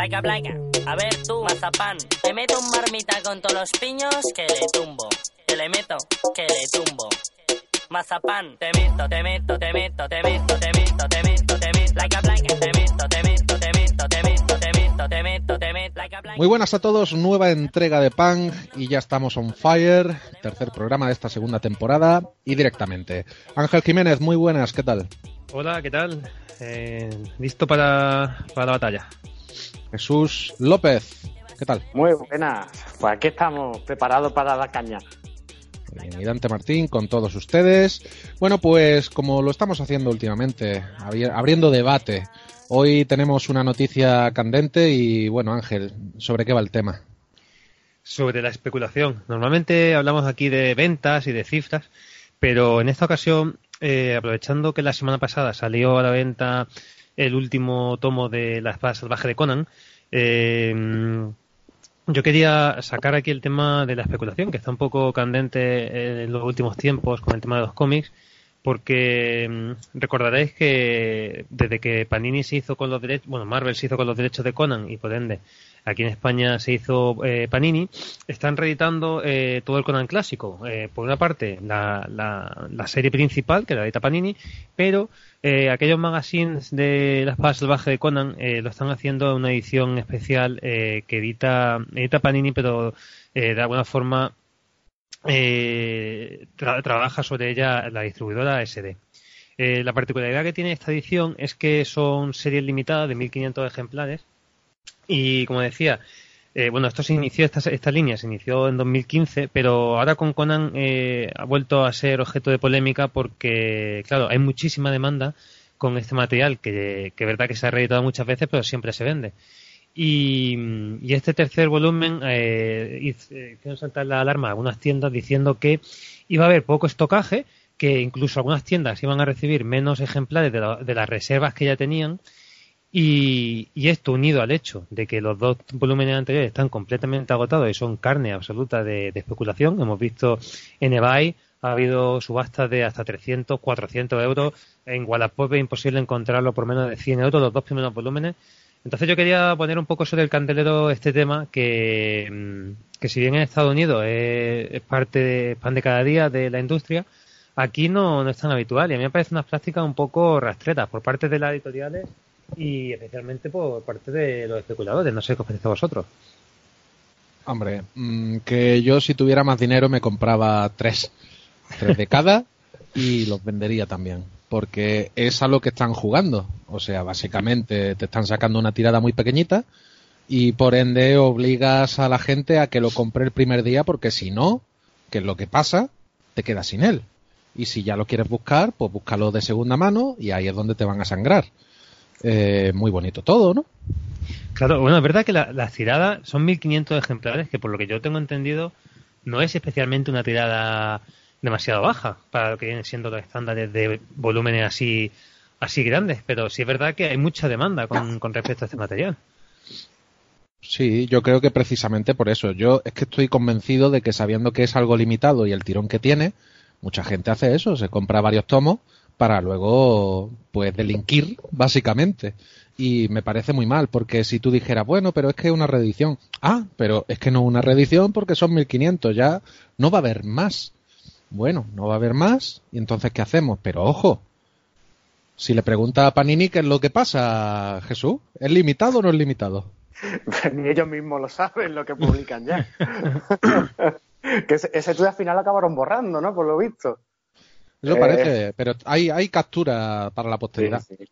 A ver tú, mazapán. Te meto un marmita con todos los piños que le tumbo. Que le meto, que le tumbo. Mazapán, te meto, te meto, te meto, te meto, te meto, te meto, te meto. Blaica, blaica. Te meto, te meto, te meto, te meto, te meto, te meto, te meto. Muy buenas a todos, nueva entrega de Punk y ya estamos on fire. Tercer programa de esta segunda temporada y directamente. Ángel Jiménez, muy buenas, ¿qué tal? Hola, ¿qué tal? Eh, listo para, para la batalla. Jesús López. ¿Qué tal? Muy buenas. Pues aquí estamos preparados para la caña. Y Dante Martín con todos ustedes. Bueno, pues como lo estamos haciendo últimamente, abriendo debate. Hoy tenemos una noticia candente y bueno, Ángel, ¿sobre qué va el tema? Sobre la especulación. Normalmente hablamos aquí de ventas y de cifras, pero en esta ocasión, eh, aprovechando que la semana pasada salió a la venta el último tomo de La espada salvaje de Conan, eh, yo quería sacar aquí el tema de la especulación, que está un poco candente en los últimos tiempos con el tema de los cómics, porque mm, recordaréis que desde que Panini se hizo con los derechos, bueno, Marvel se hizo con los derechos de Conan y por ende aquí en España se hizo eh, Panini, están reeditando eh, todo el Conan clásico. Eh, por una parte, la, la, serie principal, que la edita Panini, pero aquellos magazines de La Espada Salvaje de Conan lo están haciendo en una edición especial que edita, edita Panini, pero de alguna forma eh, trabaja sobre ella la distribuidora SD. Eh, la particularidad que tiene esta edición es que son series limitadas de 1500 ejemplares y, como decía, eh, bueno, esto se inició, esta, esta, línea se inició en 2015, pero ahora con Conan ha vuelto a ser objeto de polémica porque, claro, hay muchísima demanda con este material que, es verdad que se ha reeditado muchas veces, pero siempre se vende. Y, este tercer volumen, eh, eh, quiero saltar la alarma a algunas tiendas diciendo que iba a haber poco estocaje, que incluso algunas tiendas iban a recibir menos ejemplares de, las reservas que ya tenían. Y, esto unido al hecho de que los dos volúmenes anteriores están completamente agotados y son carne absoluta de, especulación. Hemos visto en eBay, ha habido subastas de hasta 300, 400 euros. En Wallapop es imposible encontrarlo por menos de 100 euros los dos primeros volúmenes. Entonces yo quería poner un poco sobre el candelero este tema que, mm, que si bien en Estados Unidos es, parte de pan de cada día de la industria, aquí no, no es tan habitual y a mí me parece unas prácticas un poco rastreras por parte de las editoriales y especialmente por parte de los especuladores. No sé qué os parece a vosotros. Hombre, mm, que yo si tuviera más dinero me compraba tres, tres de cada y los vendería también porque es a lo que están jugando. O sea, básicamente te están sacando una tirada muy pequeñita y por ende obligas a la gente a que lo compre el primer día porque si no, que es lo que pasa, te quedas sin él. Y si ya lo quieres buscar, pues búscalo de segunda mano y ahí es donde te van a sangrar. Eh, muy bonito todo, ¿no? Claro, bueno, es verdad que las la tiradas son 1500 ejemplares, que por lo que yo tengo entendido, no es especialmente una tirada demasiado baja para lo que vienen siendo los estándares de volúmenes así así grandes, pero sí es verdad que hay mucha demanda con, con respecto a este material. Sí, yo creo que precisamente por eso. Yo es que estoy convencido de que sabiendo que es algo limitado y el tirón que tiene, mucha gente hace eso, se compra varios tomos para luego, pues, delinquir, básicamente. Y me parece muy mal, porque si tú dijeras, bueno, pero es que es una reedición. Ah, pero es que no es una reedición porque son 1500, ya no va a haber más. Bueno, no va a haber más, y entonces ¿qué hacemos? Pero ojo, Si le pregunta a Panini qué es lo que pasa, Jesús, ¿es limitado o no es limitado? Ni ellos mismos lo saben lo que publican ya. que ese, ese tweet al final lo acabaron borrando, ¿no? Por lo visto. Eso Eh, parece, pero hay, hay captura para la posteridad. Sí, sí.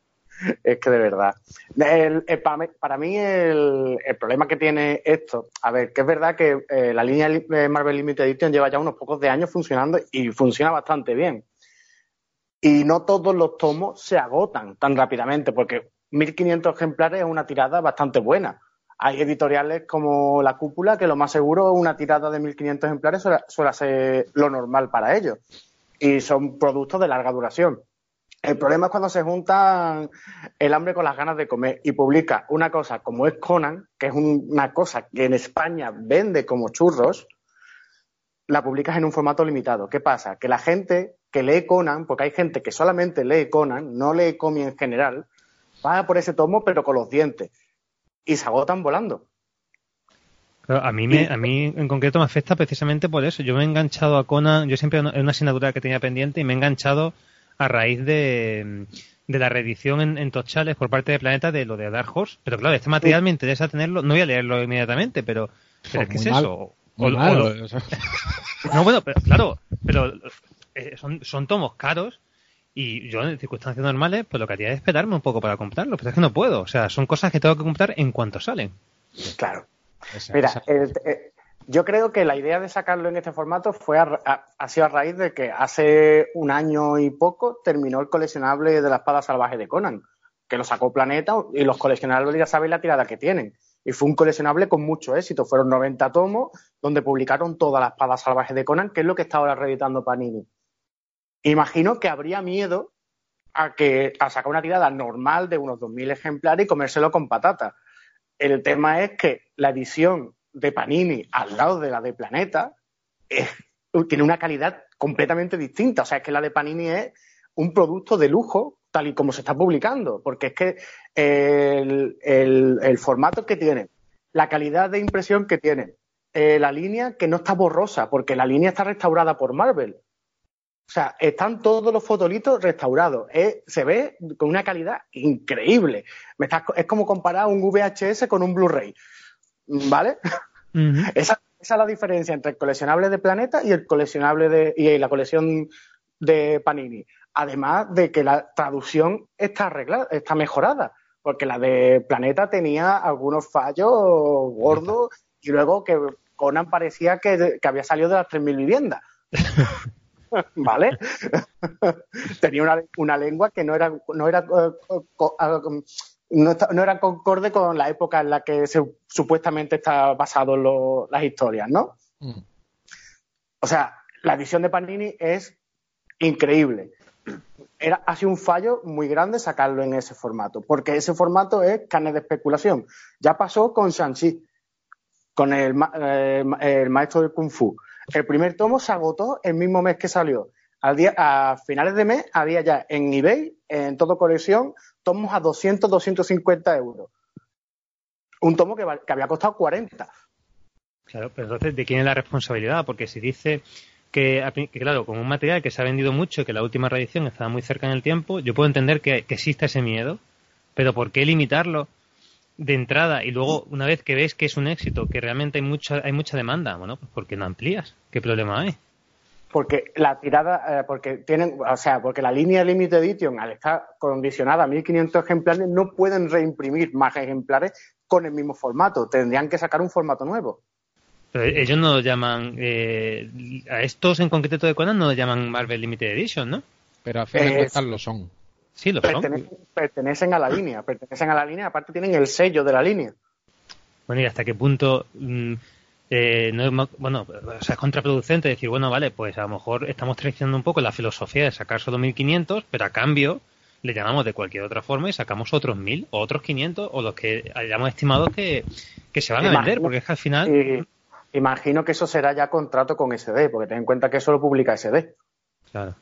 Es que de verdad. Para mí, el, problema que tiene esto, a ver, que es verdad que eh, la línea de Marvel Limited Edition lleva ya unos pocos de años funcionando y funciona bastante bien. Y no todos los tomos se agotan tan rápidamente, porque 1500 ejemplares es una tirada bastante buena. Hay editoriales como La Cúpula que lo más seguro una tirada de 1500 ejemplares suele ser lo normal para ellos. Y son productos de larga duración. El problema es cuando se juntan el hambre con las ganas de comer y publica una cosa como es Conan, que es un- una cosa que en España vende como churros, la publicas en un formato limitado. ¿Qué pasa? Que la gente que lee Conan, porque hay gente que solamente lee Conan, no lee cómic en general, va por ese tomo pero con los dientes y se agotan volando. A mí, me, a mí en concreto me afecta precisamente por eso. Yo me he enganchado a Conan, yo siempre es una asignatura que tenía pendiente y me he enganchado a raíz de, de la reedición en, en Tochales por parte de Planeta de lo de Dark Horse. Pero claro, este material me interesa tenerlo, no voy a leerlo inmediatamente, pero, pero es que Muy es mal, eso. O- o- o no, bueno, pero claro, pero eh, son, son tomos caros y yo en circunstancias normales, pues lo que haría es esperarme un poco para comprarlo, pero es que no puedo. O sea, son cosas que tengo que comprar en cuanto salen. Claro. esa- Mira, esa- el- eh, yo creo que la idea de sacarlo en este formato fue a, ha sido a raíz de que hace un año y poco terminó el coleccionable de la espada salvaje de Conan, que lo sacó Planeta y los coleccionables ya saben la tirada que tienen. Y fue un coleccionable con mucho éxito. Fueron 90 tomos donde publicaron toda la espada salvaje de Conan, que es lo que está ahora reeditando Panini. Imagino que habría miedo a que a sacar una tirada normal de unos 2.000 ejemplares y comérselo con patata. El tema es que la edición de Panini al lado de la de Planeta es- tiene una calidad completamente distinta. O sea, es que la de Panini es un producto de lujo tal y como se está publicando, porque es que el, formato que tiene, la calidad de impresión que tiene, eh, la línea que no está borrosa, porque la línea está restaurada por Marvel. O sea, están todos los fotolitos restaurados. Es- se ve con una calidad increíble. Es como comparar un VHS con un Blu-ray. ¿Vale? Esa, esa es la diferencia entre el coleccionable de Planeta y el coleccionable de y la colección de Panini. Además de que la traducción está arreglada, está mejorada, porque la de Planeta tenía algunos fallos gordos y luego que Conan parecía que, que había salido de las 3.000 viviendas. ¿Vale? tenía una, una lengua que no era, no era eh, ah, no, está- no era concorde con la época en la que se, supuestamente está basado lo- las historias, ¿no? Mm. O sea, la edición de Panini es increíble. Era, ha sido un fallo muy grande sacarlo en ese formato, porque ese formato es carne de especulación. Ya pasó con Shang-Chi, con el, eh, el maestro del Kung Fu. El primer tomo se agotó el mismo mes que salió. Al día, a finales de mes había ya en eBay, en todo colección, tomos a 200, 250 euros. Un tomo que, había costado 40. Claro, pero entonces, ¿de quién es la responsabilidad? Porque si dice que, claro, con un material que se ha vendido mucho que la última reedición estaba muy cerca en el tiempo, yo puedo entender que, que exista ese miedo, pero ¿por qué limitarlo de entrada y luego, una vez que ves que es un éxito, que realmente hay mucha, hay mucha demanda, bueno, pues ¿por qué no amplías? ¿Qué problema hay? Porque la tirada, eh, porque tienen, o sea, porque la línea Limited Edition, al estar condicionada a 1500 ejemplares, no pueden reimprimir más ejemplares con el mismo formato. Tendrían que sacar un formato nuevo. Pero ellos no lo llaman, eh, a estos en concreto de Conan no lo llaman Marvel Limited Edition, ¿no? Pero a fin de cuentas lo son. Sí, lo son. Pertenecen, pertenecen a la línea, pertenecen a la línea, aparte tienen el sello de la línea. Bueno, y hasta qué punto mm, eh, no bueno, o sea, es contraproducente decir, bueno, vale, pues a lo mejor estamos traicionando un poco la filosofía de sacar solo 1500, pero a cambio le llamamos de cualquier otra forma y sacamos otros 1000 o otros 500 o los que hayamos estimado que, que se van a vender, porque es que al final Y imagino que eso será ya contrato con SD, porque ten en cuenta que eso lo publica SD. claro.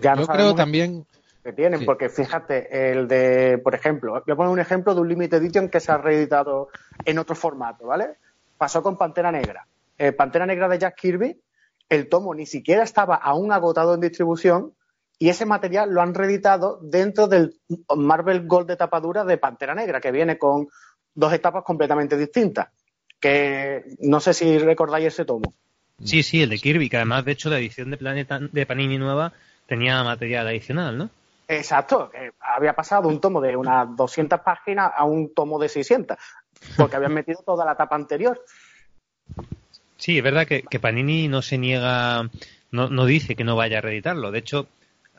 Ya no Yo creo también que tienen, Sí. porque fíjate, el de, por ejemplo, voy a poner un ejemplo de un Limited Edition que se ha reeditado en otro formato, ¿vale? Pasó con Pantera Negra. Eh, Pantera Negra de Jack Kirby, el tomo ni siquiera estaba aún agotado en distribución y ese material lo han reeditado dentro del Marvel Gold de tapadura de Pantera Negra, que viene con dos etapas completamente distintas. Que no sé si recordáis ese tomo. Sí, sí, el de Kirby, que además, de hecho, la edición de Planeta de Panini nueva tenía material adicional, ¿no? Exacto, había pasado un tomo de unas 200 páginas a un tomo de 600, porque habían metido toda la etapa anterior. Sí, es verdad que, que Panini no se niega, no, no, dice que no vaya a reeditarlo. De hecho,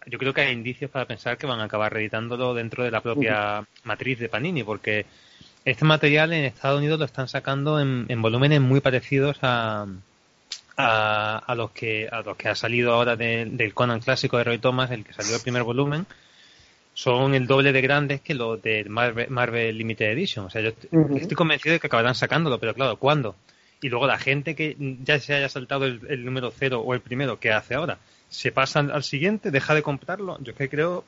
yo creo que hay indicios para pensar que van a acabar reeditándolo dentro de la propia matriz de Panini, porque este material en Estados Unidos lo están sacando en, volúmenes muy parecidos a, a, los que a los que ha salido ahora del Conan clásico de Roy Thomas, el que salió el primer volumen. Son el doble de grandes que los de Marvel, Limited Edition. O sea, yo estoy convencido de que acabarán sacándolo, pero claro, ¿cuándo? Y luego la gente que ya se haya saltado el, número cero o el primero, ¿qué hace ahora? ¿Se pasa al siguiente? ¿Deja de comprarlo? Yo es que creo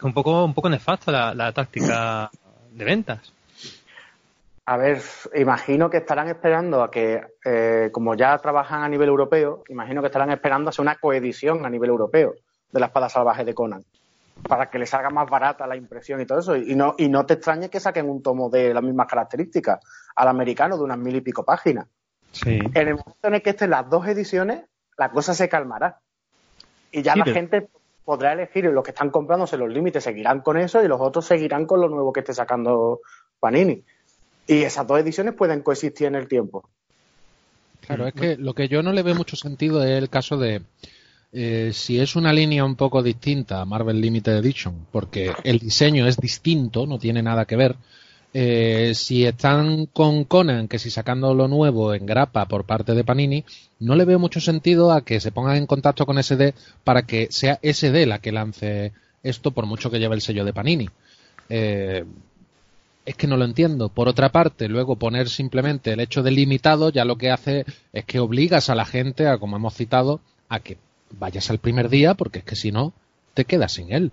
que un poco, un poco nefasto la, la táctica de ventas. A ver, imagino que estarán esperando a que, eh, como ya trabajan a nivel europeo, imagino que estarán esperando a hacer una coedición a nivel europeo de la espada salvaje de Conan para que les salga más barata la impresión y todo eso. Y no, y no te extrañes que saquen un tomo de las mismas características al americano de unas mil y pico páginas. Sí. En el momento en el que estén las dos ediciones, la cosa se calmará. Y ya la gente podrá elegir, los que están comprándose los límites seguirán con eso y los otros seguirán con lo nuevo que esté sacando Panini. Y esas dos ediciones pueden coexistir en el tiempo. Claro, es que lo que yo no le veo mucho sentido es el caso de eh, si es una línea un poco distinta a Marvel Limited Edition, porque el diseño es distinto, no tiene nada que ver. Eh, si están con Conan, que si sacando lo nuevo en grapa por parte de Panini, no le veo mucho sentido a que se pongan en contacto con SD para que sea SD la que lance esto, por mucho que lleve el sello de Panini. Eh, es que no lo entiendo. Por otra parte, luego poner simplemente el hecho de limitado ya lo que hace es que obligas a la gente, a como hemos citado, a que vayas al primer día porque es que si no, te quedas sin él.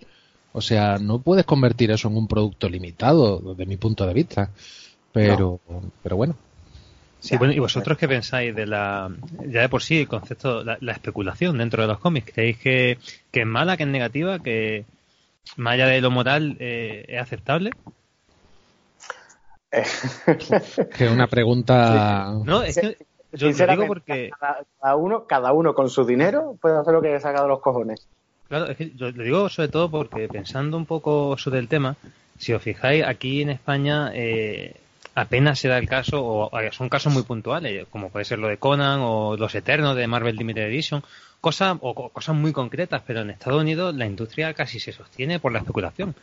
O sea, no puedes convertir eso en un producto limitado, desde mi punto de vista. Pero, pero bueno. Sí, bueno, ¿y vosotros qué pensáis de la, ya de por sí, el concepto, la, especulación dentro de los cómics? ¿Creéis que, que, es mala, que es negativa, que más allá de lo moral eh, es aceptable? que una pregunta. No, es que yo lo digo porque. Cada, uno, cada uno con su dinero puede hacer lo que haya sacado los cojones. Claro, es que yo lo digo sobre todo porque pensando un poco sobre el tema, si os fijáis, aquí en España eh, apenas se da el caso, o son casos muy puntuales, como puede ser lo de Conan o Los Eternos de Marvel Limited Edition, cosas o cosas muy concretas, pero en Estados Unidos la industria casi se sostiene por la especulación.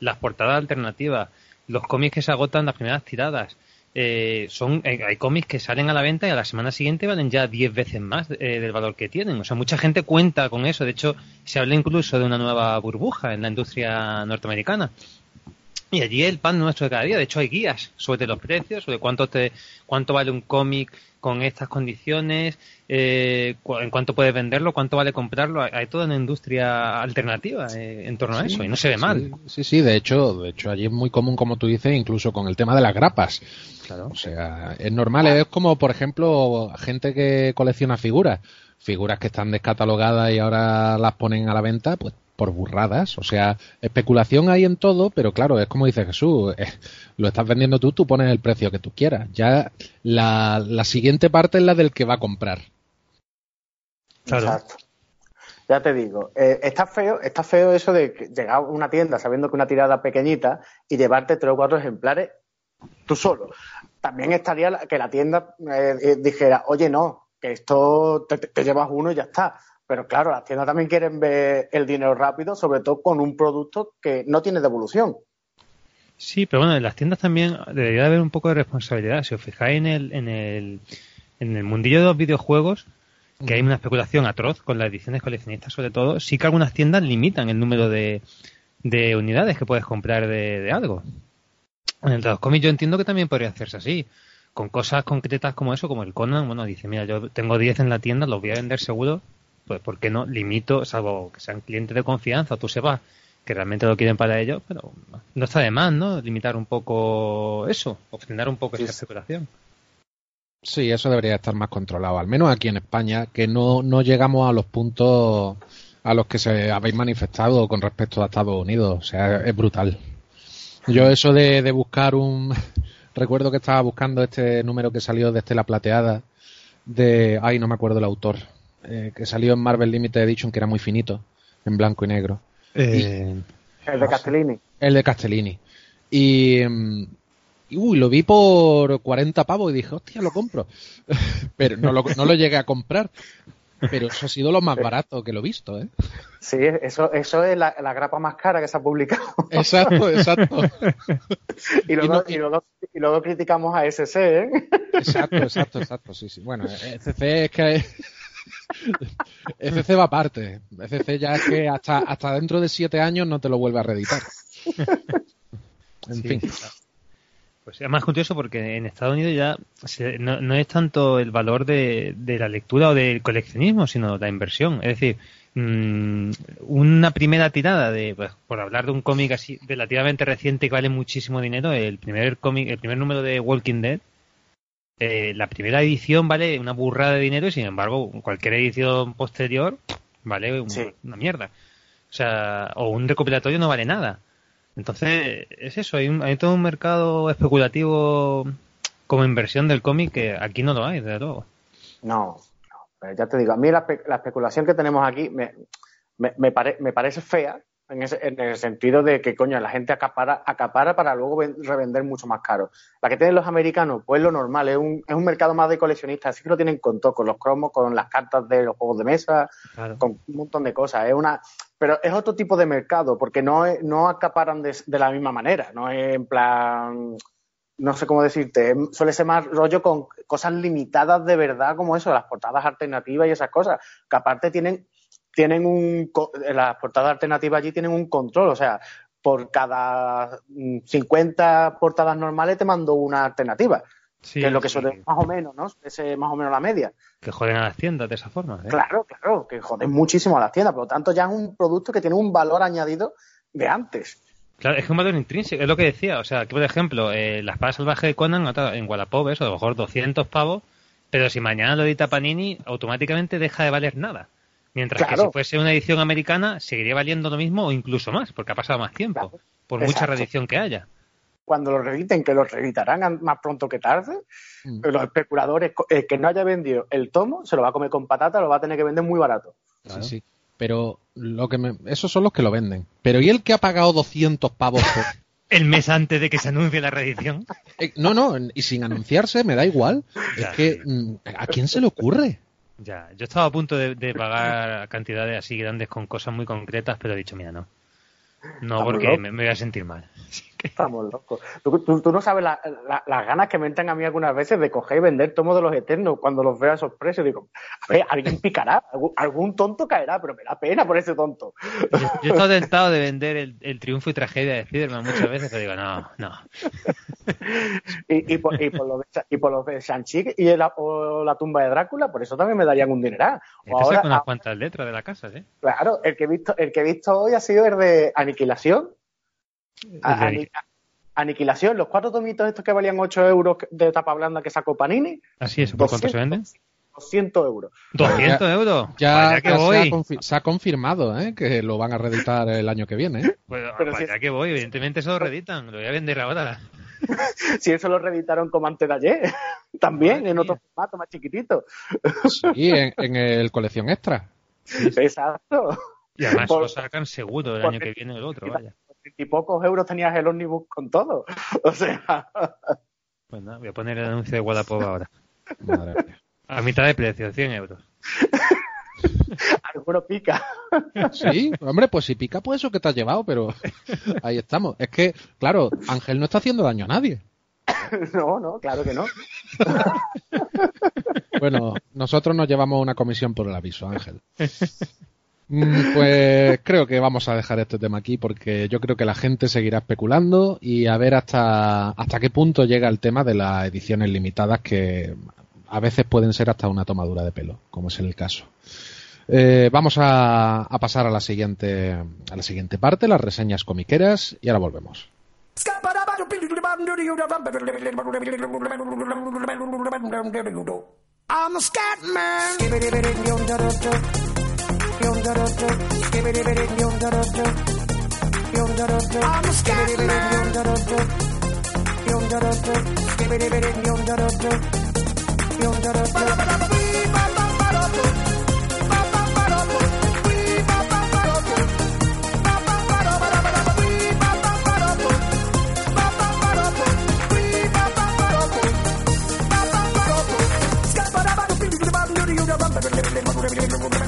Las portadas alternativas, los cómics que se agotan las primeras tiradas. Eh, son eh, hay cómics que salen a la venta y a la semana siguiente valen ya 10 veces más eh, del valor que tienen. O sea, mucha gente cuenta con eso. De hecho, se habla incluso de una nueva burbuja en la industria norteamericana. Y allí el pan nuestro de cada día. De hecho, hay guías sobre los precios, sobre cuánto te, cuánto vale un cómic con estas condiciones, eh, en cuánto puedes venderlo, cuánto vale comprarlo. Hay, toda una industria alternativa eh, en torno a eso y no se ve mal. Sí, sí, de hecho, de hecho allí es muy común, como tú dices, incluso con el tema de las grapas. Claro. O sea, es normal, es como, por ejemplo, gente que colecciona figuras, figuras que están descatalogadas y ahora las ponen a la venta, pues por burradas. O sea, especulación hay en todo, pero claro, es como dice Jesús, eh, lo estás vendiendo tú, tú pones el precio que tú quieras. Ya la, la siguiente parte es la del que va a comprar. Exacto. Ya te digo, eh, está feo, está feo eso de llegar a una tienda sabiendo que una tirada pequeñita y llevarte tres o cuatro ejemplares tú solo. También estaría que la tienda eh, dijera, oye, no, que esto te, llevas uno y ya está. Pero claro, las tiendas también quieren ver el dinero rápido, sobre todo con un producto que no tiene devolución. Sí, pero bueno, en las tiendas también debería haber un poco de responsabilidad. Si os fijáis en el, en el, en el mundillo de los videojuegos, que hay una especulación atroz con las ediciones coleccionistas sobre todo, sí que algunas tiendas limitan el número de, de unidades que puedes comprar de, de algo. En los cómics yo entiendo que también podría hacerse así. Con cosas concretas como eso, como el Conan, bueno, dice, mira, yo tengo 10 en la tienda, los voy a vender seguro pues ¿por qué no limito, salvo que sean clientes de confianza, tú sepas que realmente lo quieren para ellos, pero no está de más, ¿no? Limitar un poco eso, obtener un poco esa especulación. Sí, eso debería estar más controlado, al menos aquí en España, que no, no llegamos a los puntos a los que se habéis manifestado con respecto a Estados Unidos. O sea, es brutal. Yo eso de, de buscar un... Recuerdo que estaba buscando este número que salió de Estela Plateada de... Ay, no me acuerdo el autor. Eh, que salió en Marvel Limited Edition, que era muy finito, en blanco y negro. Eh, El de Castellini. El de Castellini. Y, mm, y, uy, lo vi por 40 pavos y dije, hostia, lo compro. Pero no lo, no lo llegué a comprar. Pero eso ha sido lo más barato que lo he visto, ¿eh? Sí, eso, eso es la, la grapa más cara que se ha publicado. Exacto, exacto. y, luego, no- y luego- y luego criticamos a SC, ¿eh? Exacto, exacto, exacto, sí, sí. Bueno, ECC es que... ECC va aparte. ECC ya es que hasta, hasta dentro de siete años no te lo vuelve a reeditar. En Sí. fin. Pues es más curioso porque en Estados Unidos ya se- no, no es tanto el valor de, de la lectura o del coleccionismo, sino la inversión. Es decir, mm, una primera tirada de, pues, por hablar de un cómic así relativamente reciente que vale muchísimo dinero, el primer cómic, el primer número de Walking Dead, eh, la primera edición vale una burrada de dinero y sin embargo cualquier edición posterior vale un- Sí. una mierda. O sea, o un recopilatorio no vale nada. Entonces, es eso, hay, un- hay todo un mercado especulativo como inversión del cómic que aquí no lo hay, desde luego. No, no, pero ya te digo, a mí la, la especulación que tenemos aquí me, me, me pare- me parece fea en, ese- en el sentido de que, coño, la gente acapara, acapara para luego ven- revender mucho más caro. La que tienen los americanos, pues lo normal, es un, es un mercado más de coleccionistas, así que lo tienen con todo, con los cromos, con las cartas de los juegos de mesa, con un montón de cosas. Es una, pero es otro tipo de mercado, porque no, es- no acaparan de, de la misma manera, no es en plan, no sé cómo decirte, suele ser más rollo con cosas limitadas de verdad como eso, las portadas alternativas y esas cosas, que aparte tienen, tienen un, las portadas alternativas allí tienen un control, o sea, por cada mm, 50 portadas normales te mando una alternativa, Sí, que es lo que sí, suele, más o menos, ¿no? Es más o menos la media. que joden a las tiendas de esa forma. ¿eh? Claro, claro, que joden muchísimo a las tiendas, por lo tanto ya es un producto que tiene un valor añadido de antes. Claro, es que un valor intrínseco, es lo que decía. O sea, que por ejemplo, eh, la espada salvaje de Conan en Wallapop, eso, a lo mejor 200 pavos, pero si mañana lo edita Panini, automáticamente deja de valer nada. Mientras que si fuese una edición americana, seguiría valiendo lo mismo o incluso más, porque ha pasado más tiempo, Claro. por mucha reedición que haya. Cuando lo reediten, que lo reeditarán más pronto que tarde, Mm. los especuladores, el que no haya vendido el tomo, se lo va a comer con patata, lo va a tener que vender muy barato. Claro. Sí, sí. Pero lo que me... esos son los que lo venden. Pero ¿y el que ha pagado 200 pavos por... El mes antes de que se anuncie la reedición. Eh, no, no, y sin anunciarse me da igual. Ya. Es que, mm, ¿a quién se le ocurre? Ya, yo estaba a punto de, de pagar cantidades así grandes con cosas muy concretas, pero he dicho, mira, no. No, Estamos porque me voy a sentir mal. Estamos locos. Tú, tú- tú no sabes la- la- las ganas que me entran a mí algunas veces de coger y vender tomos de los eternos cuando los veo a esos precios. Digo, a ver, alguien picará, algún, algún tonto caerá, pero me da pena por ese tonto. Yo, yo he estado tentado de vender el, el triunfo y tragedia de Spiderman muchas veces, pero digo, no, no. Y, y, por, y, por los de, y por los de Shang-Chi y la, o la tumba de Drácula, por eso también me darían un dineral. O ahora, saca unas ah, cuantas letras de la casa, ¿eh? claro, el que, he visto, el que he visto hoy ha sido el de Aniquilación. A- Aniquilación, los cuatro tomitos estos que valían 8 euros de tapa blanda que sacó Panini, Así es, ¿por cuánto se 200, venden? 200 euros. 200 euros. Ya, Vaya que ya se, ha voy. se ha confirmado ¿eh? que lo van a reeditar el año que viene. ¿eh? Pues, Pero vaya si- que voy, evidentemente eso lo reeditan. Lo voy a vender ahora. Si eso lo reeditaron como antes de ayer, también Madre en otro mía. formato más chiquitito. Sí, en, en el colección extra. Exacto. Y además Por- lo sacan seguro el año que viene o el otro, vaya. Y pocos euros tenías el ómnibus con todo. O sea, Pues nada, voy a poner el anuncio de Wallapop ahora. A mitad de precio, 100 euros. alguno pica. Sí, hombre, pues si pica, pues eso que te has llevado, pero ahí estamos. Es que, claro, Ángel no está haciendo daño a nadie. No, no, claro que no. Bueno, nosotros nos llevamos una comisión por el aviso, Ángel. Mm, Pues creo que vamos a dejar este tema aquí porque yo creo que la gente seguirá especulando y a ver hasta, hasta qué punto llega el tema de las ediciones limitadas que a veces pueden ser hasta una tomadura de pelo, como es el caso. Eh, vamos a, pasar a la siguiente a la siguiente parte, las reseñas comiqueras y ahora volvemos. I'm a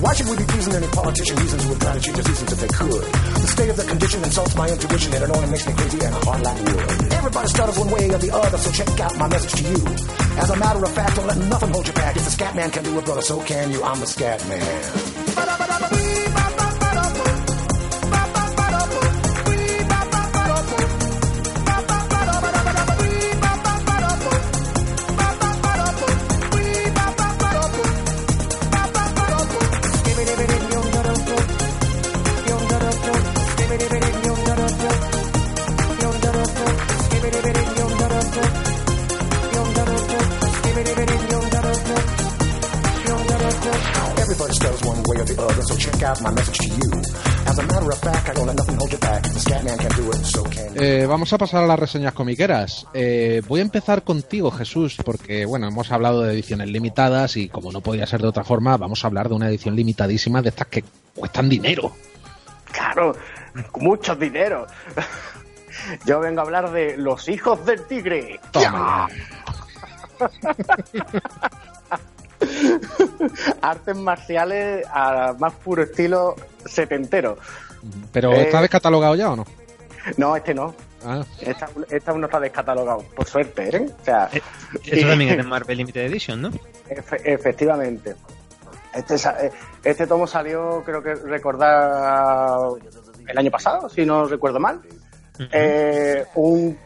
Why should we be pleasing any politician reasons would try to change the seasons if they could? The state of the condition insults my intuition and it only makes me crazy and hard like wood. Everybody stutters one way or the other, so check out my message to you. As a matter of fact, don't let nothing hold you back. If the scat man can do it, brother, so can you. I'm the scat man. Eh, vamos a pasar a las reseñas comiqueras. Eh, voy a empezar contigo, Jesús, porque bueno, hemos hablado de ediciones limitadas y como no podía ser de otra forma, vamos a hablar de una edición limitadísima de estas que cuestan dinero. Claro, mucho dinero. Yo vengo a hablar de Los Hijos del Tigre. Toma. Artes marciales a más puro estilo setentero. Pero Eh. ¿está descatalogado ya o no? No, este no. Ah, Esta, esta no está descatalogado, por suerte, ¿eh? O sea, Eh, Esto también es de Marvel Limited Edition, ¿no? efe- efectivamente. Este, eh, este tomo salió, creo que recordar, el año pasado, si no recuerdo mal. Eh, un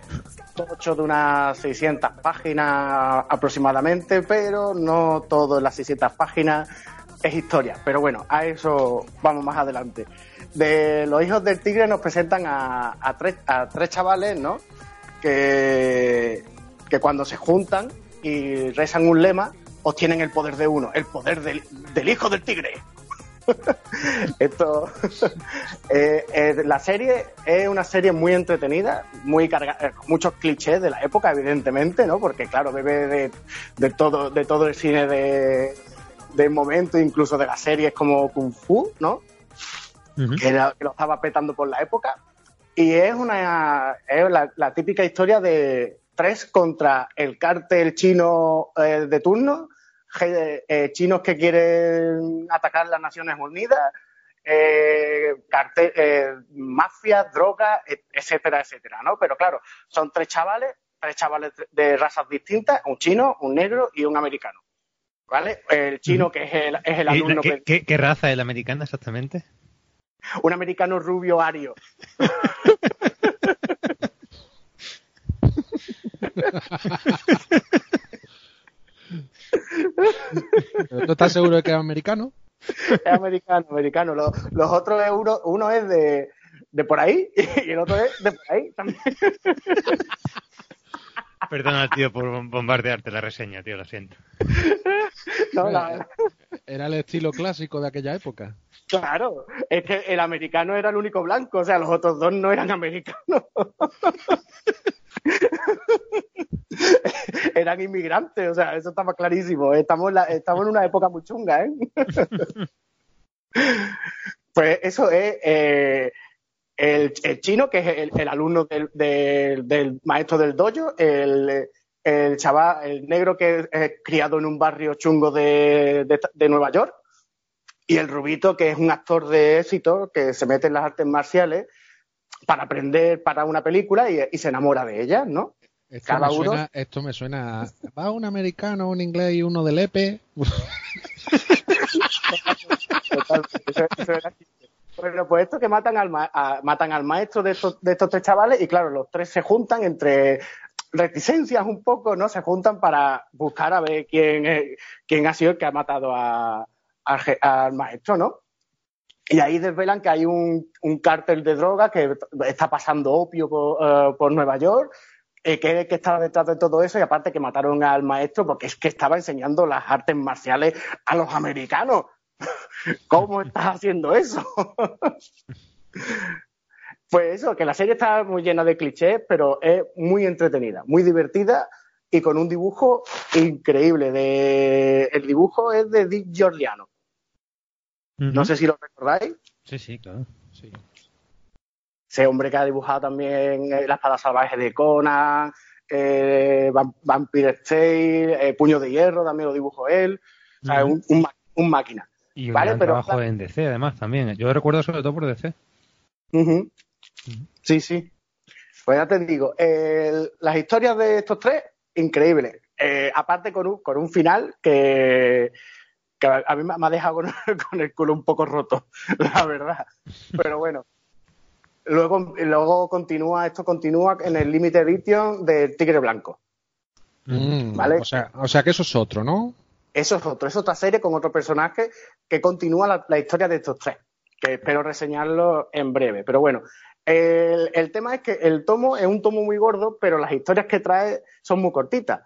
tocho de unas 600 páginas aproximadamente, pero no todo en las 600 páginas es historia. Pero bueno, a eso vamos más adelante. De los hijos del tigre nos presentan a, tres, a tres chavales, ¿no? Que, que cuando se juntan y rezan un lema, obtienen el poder de uno, el poder del, hijo del tigre. Esto, eh, eh, la serie es una serie muy entretenida, muy carga, eh, muchos clichés de la época, evidentemente, ¿no? Porque claro, bebe de, de todo, de todo el cine de, del momento, incluso de las series como Kung Fu, ¿no? Que, era- que lo estaba petando por la época. Y es una es la, la típica historia de tres contra el cártel chino eh, de turno, eh, chinos que quieren atacar las Naciones Unidas, eh, cartel, eh, mafia, droga, et- etcétera, etcétera, ¿no? Pero claro, son tres chavales, tres chavales de razas distintas, un chino, un negro y un americano. ¿Vale? El chino, que es el, es el ¿Y la- alumno ¿Qué, que- qué- qué raza es la americana exactamente? un americano rubio ario. ¿Pero ¿Tú estás seguro de que es americano? Es americano, americano. Los, los otros es uno, uno es de, de por ahí y el otro es de por ahí también. Perdona, tío, por bombardearte la reseña, tío, lo siento. No, la- Era el estilo clásico de aquella época. claro, es que el americano era el único blanco, o sea, los otros dos no eran americanos. eran inmigrantes, o sea, eso estaba clarísimo. Estamos en, la- estamos en una época muy chunga, ¿eh? pues eso es eh, el, el chino, que es el, el alumno del, del- del maestro del dojo, el, el chaval, el negro que es criado en un barrio chungo de, de- de Nueva York, y el rubito, que es un actor de éxito que se mete en las artes marciales para aprender para una película y, y se enamora de ella, ¿no? Esto, Cada me uno- suena, esto me suena. Va un americano, un inglés y uno del EPE. Bueno, pues esto, que matan al, ma- a- matan al maestro de estos, de estos tres chavales y claro, los tres se juntan entre reticencias un poco, ¿no? Se juntan para buscar a ver quién, quién ha sido el que ha matado a- al maestro, ¿no? Y ahí desvelan que hay un, un cártel de droga que está pasando opio por, eh, por Nueva York, eh, que que estaba detrás de todo eso, y aparte que mataron al maestro porque es que estaba enseñando las artes marciales a los americanos. ¿Cómo estás haciendo eso? pues eso, que la serie está muy llena de clichés, pero es muy entretenida, muy divertida y con un dibujo increíble. De... El dibujo es de Dick Giorgiano. No sé si lo recordáis. Sí, sí, claro. Sí. Ese hombre que ha dibujado también eh, La espada salvaje de Conan, eh, Vam- Vampire Tale, eh, Puño de Hierro, también lo dibujó él. O sea, un, un un máquina. Y un Vale, gran pero- trabajo en DC, además, también. Yo recuerdo sobre todo por DC. Ujú. Sí, sí. Pues ya te digo, el- las historias de estos tres, increíbles. Eh, aparte con un, con un final que, que a mí me ha dejado con, con el culo un poco roto, la verdad. Pero bueno. Luego, luego continúa, esto continúa en el Limited Edition del Tigre Blanco. Mm, Vale. o, sea, o sea que eso es otro, ¿no? Eso es otro, es otra serie con otro personaje que continúa la, la historia de estos tres, que espero reseñarlo en breve. Pero bueno, el, tema es que el tomo es un tomo muy gordo, pero las historias que trae son muy cortitas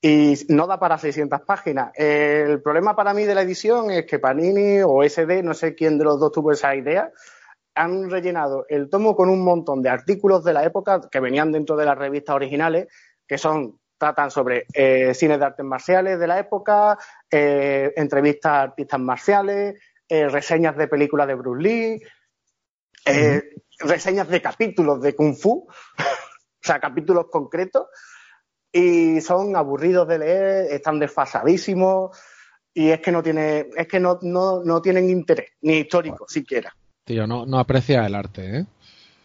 y no da para 600 páginas. El problema para mí de la edición es que Panini o SD, no sé quién de los dos tuvo esa idea, han rellenado el tomo con un montón de artículos de la época que venían dentro de las revistas originales, que son tratan sobre eh, cine de artes marciales de la época, eh, entrevistas a artistas marciales, eh, reseñas de películas de Bruce Lee, eh, reseñas de capítulos de Kung Fu, o sea, capítulos concretos, y son aburridos de leer, están desfasadísimos, y es que no tiene, es que no, no, no tienen interés, ni histórico siquiera. Tío, no, no aprecia el arte, ¿eh?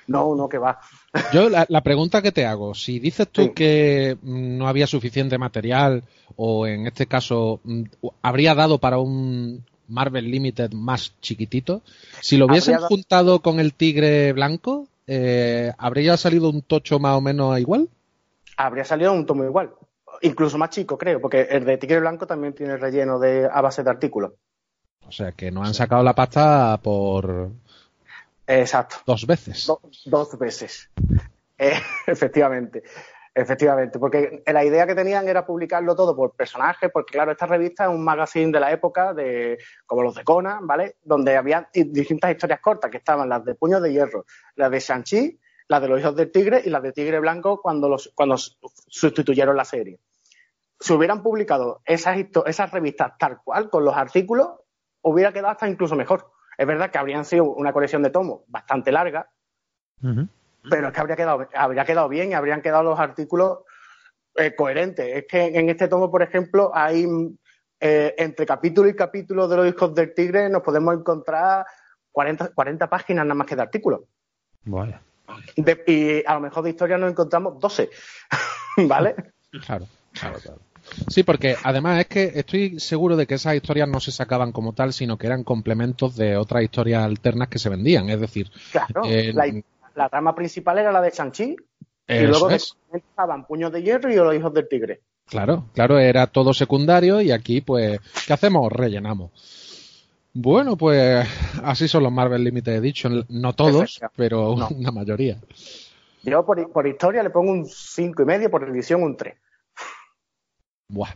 No, no, que va. Yo la, la pregunta que te hago, si dices tú Sí. que mm, no había suficiente material o en este caso mm, habría dado para un Marvel Limited más chiquitito, si lo hubiesen Habría juntado con el Tigre Blanco, eh, ¿habría salido un tocho más o menos igual? habría salido un tomo igual. Incluso más chico, creo, porque el de Tigre Blanco también tiene relleno de, a base de artículos. O sea, que no han sacado la pasta por Exacto. dos veces. Do- dos veces. Eh, efectivamente. Efectivamente. Porque la idea que tenían era publicarlo todo por personajes, porque claro, esta revista es un magazine de la época, de como los de Conan, ¿vale? Donde había distintas historias cortas, que estaban las de Puño de Hierro, las de Shang-Chi, las de los hijos del tigre y las de Tigre Blanco cuando, los, cuando su- sustituyeron la serie. Si hubieran publicado esas, esas revistas tal cual, con los artículos, hubiera quedado hasta incluso mejor. Es verdad que habrían sido una colección de tomos bastante larga, Ujú. Pero es que habría quedado, habría quedado bien y habrían quedado los artículos eh, coherentes. Es que en este tomo, por ejemplo, hay eh, entre capítulo y capítulo de los hijos del tigre nos podemos encontrar 40, 40 páginas nada más que de artículos. Vaya. De- y a lo mejor de historia nos encontramos 12. ¿Vale? Claro, claro, claro. Sí, porque además es que estoy seguro de que esas historias no se sacaban como tal, sino que eran complementos de otras historias alternas que se vendían. Es decir, Claro. Eh, la, la trama principal era la de Shang-Chi y luego es. estaban Puños de Hierro y los hijos del tigre. Claro, claro, era todo secundario y aquí, pues, ¿qué hacemos? Rellenamos. Bueno, pues así son los Marvel Limited Edition. No todos, pero No. una mayoría. Yo por, por historia le pongo un cinco y medio, por edición un 3. Buah.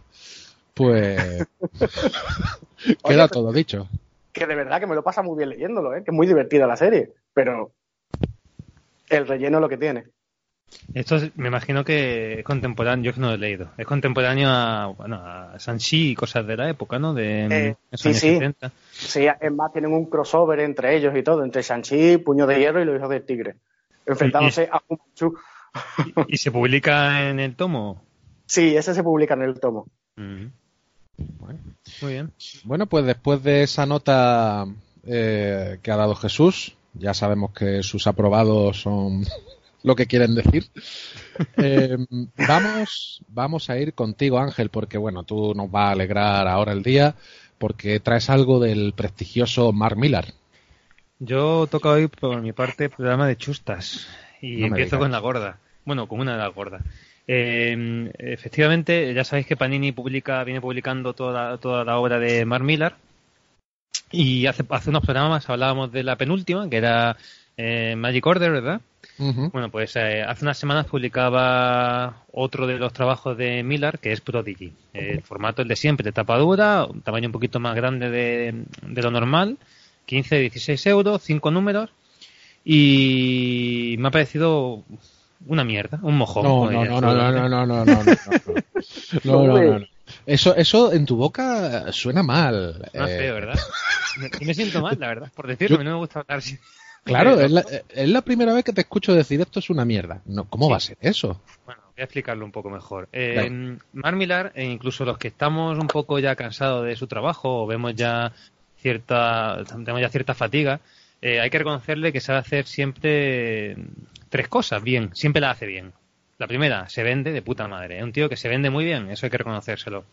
Pues queda todo dicho. que de verdad que me lo pasa muy bien leyéndolo, ¿eh? que es muy divertida la serie, pero el relleno lo que tiene. Esto es- me imagino que es contemporáneo, yo es que no lo he leído. Es contemporáneo a, bueno, a Sanchi y cosas de la época, ¿no? De Eh, esos sí, años sí. 70. Sí, es más, tienen un crossover entre ellos y todo, entre Shang-Chi, Puño de Hierro y los hijos del tigre, enfrentándose a Fu Manchu. ¿Y, y se publica en el tomo? Sí, ese se publica en el tomo. Bueno. Muy bien. Bueno, pues después de esa nota eh, que ha dado Jesús, ya sabemos que sus aprobados son lo que quieren decir. Eh, vamos, vamos a ir contigo, Ángel, porque bueno, tú nos vas a alegrar ahora el día, porque traes algo del prestigioso Mark Millar. Yo toca hoy por mi parte programa de chustas y No empiezo con la gorda. Bueno, con una de las gordas. Eh, efectivamente, ya sabéis que Panini publica, viene publicando toda, toda la obra de Mark Millar y hace, hace unos programas hablábamos de la penúltima, que era eh, Magic Order, ¿verdad? Bueno, pues eh, hace unas semanas publicaba otro de los trabajos de Millar, que es Prodigy. El formato el de siempre, de tapa dura, un tamaño un poquito más grande de, de lo normal, 15, 16 euros, 5 números, y me ha parecido una mierda, un mojón. No, como no, diría no, no, Frodo. no, no, no, no, no, no, no, no, no, no. Eso, eso en tu boca suena mal. Suena eh, feo, ¿verdad? Me, y me siento mal, la verdad, por decirlo, no me gusta hablar así. Claro, es la, es la primera vez que te escucho decir esto es una mierda. No, ¿Cómo va a ser eso? Bueno, voy a explicarlo un poco mejor. Eh, Venga. Mark Millar, e incluso los que estamos un poco ya cansados de su trabajo o vemos ya cierta, tenemos ya cierta fatiga, eh, hay que reconocerle que sabe hacer siempre tres cosas bien, siempre la hace bien. La primera, se vende de puta madre. Es un tío que se vende muy bien, eso hay que reconocérselo.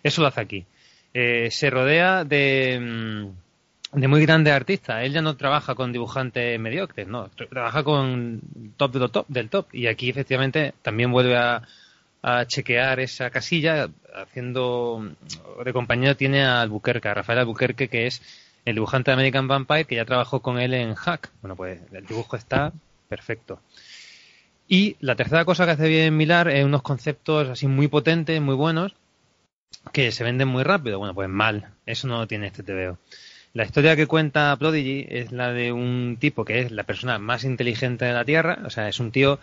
Eso lo hace aquí. Eh, se rodea de, mm, de muy grandes artistas. Él ya no trabaja con dibujantes mediocres, no. Tra- Trabaja con top de lo top, del top. Y aquí, efectivamente, también vuelve a, a chequear esa casilla, haciendo de compañero tiene a Albuquerque, a Rafael Albuquerque, que es el dibujante de American Vampire, que ya trabajó con él en Hack. Bueno, pues el dibujo está perfecto. Y la tercera cosa que hace bien Milar es unos conceptos así muy potentes, muy buenos, que se venden muy rápido. Bueno, pues mal. Eso no lo tiene este TVO. La historia que cuenta Prodigy es la de un tipo que es la persona más inteligente de la Tierra. O sea, es un tío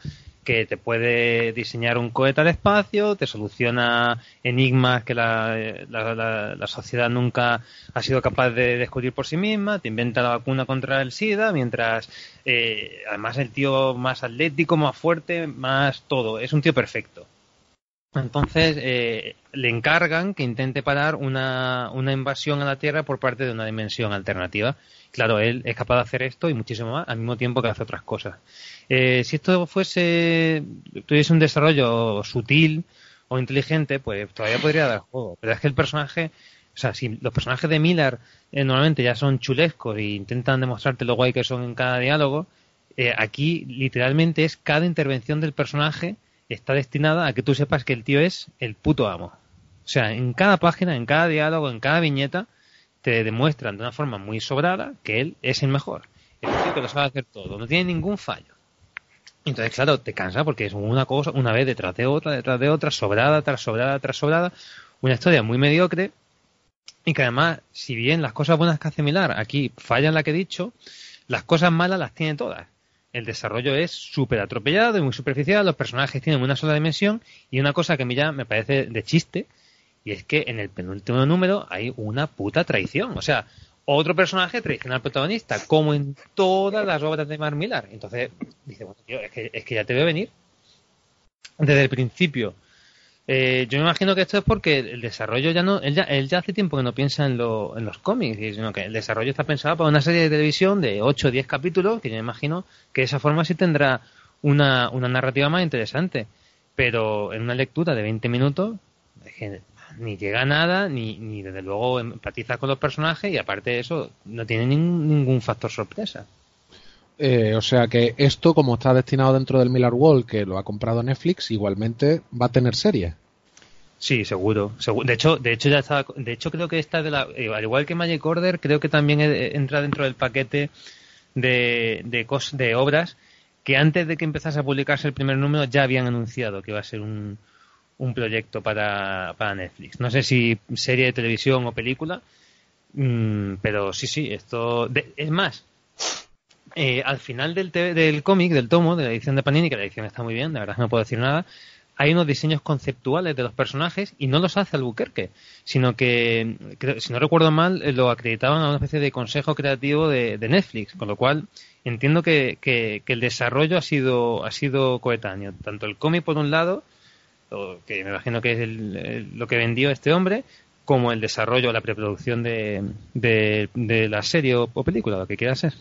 que te puede diseñar un cohete al espacio, te soluciona enigmas que la, la- la- la sociedad nunca ha sido capaz de descubrir por sí misma, te inventa la vacuna contra el SIDA, mientras eh, además el tío más atlético, más fuerte, más todo. Es un tío perfecto. Entonces eh, le encargan que intente parar una, invasión a la Tierra por parte de una dimensión alternativa. Claro, él es capaz de hacer esto y muchísimo más al mismo tiempo que hace otras cosas. Eh, si esto fuese, tuviese un desarrollo sutil o inteligente, pues todavía podría dar juego. Pero es que el personaje, o sea, si los personajes de Miller eh, normalmente ya son chulescos e intentan demostrarte lo guay que son en cada diálogo, eh, aquí literalmente es cada intervención del personaje está destinada a que tú sepas que el tío es el puto amo. O sea, en cada página, en cada diálogo, en cada viñeta, te demuestran de una forma muy sobrada que él es el mejor. Un tío que lo sabe hacer todo, no tiene ningún fallo. Entonces, claro, te cansa porque es una cosa, una vez detrás de otra, detrás de otra, sobrada, tras sobrada, tras sobrada. Una historia muy mediocre y que además, si bien las cosas buenas que hace Milar aquí fallan la que he dicho, las cosas malas las tiene todas. El desarrollo es súper atropellado y muy superficial, los personajes tienen una sola dimensión y una cosa que a mí ya me parece de chiste, y es que en el penúltimo número hay una puta traición. O sea, otro personaje traiciona al protagonista, como en todas las obras de Mark Millar. Entonces, dice, bueno, tío, es que, es que ya te veo venir desde el principio. Eh, yo me imagino que esto es porque el desarrollo ya no, él ya, él ya hace tiempo que no piensa en, lo, en los cómics, sino que el desarrollo está pensado para una serie de televisión de 8 o 10 capítulos, que yo me imagino que de esa forma sí tendrá una, una narrativa más interesante. Pero en una lectura de 20 minutos, ni llega a nada, ni, desde luego empatiza con los personajes y aparte de eso, no tiene ningún factor sorpresa. Eh, o sea que esto, como está destinado dentro del Miller Wall, que lo ha comprado Netflix, igualmente va a tener serie. Sí, seguro. De hecho, de hecho ya estaba, de hecho creo que esta de la, eh, al igual que Magic Order, creo que también eh, entra dentro del paquete de, de obras que antes de que empezase a publicarse el primer número ya habían anunciado que iba a ser un, un proyecto para, para Netflix. No sé si serie de televisión o película, mm, pero sí, sí, esto, de- es más, eh, al final del, del cómic, del tomo, de la edición de Panini, que la edición está muy bien, la verdad no puedo decir nada, hay unos diseños conceptuales de los personajes y no los hace Albuquerque, sino que, si no recuerdo mal, eh, lo acreditaban a una especie de consejo creativo de, de Netflix, con lo cual entiendo que, que- el desarrollo ha sido, ha sido coetáneo. Tanto el cómic por un lado, que me imagino que es el- lo que vendió este hombre, como el desarrollo, la preproducción de, de, de la serie o película, lo que quiera ser.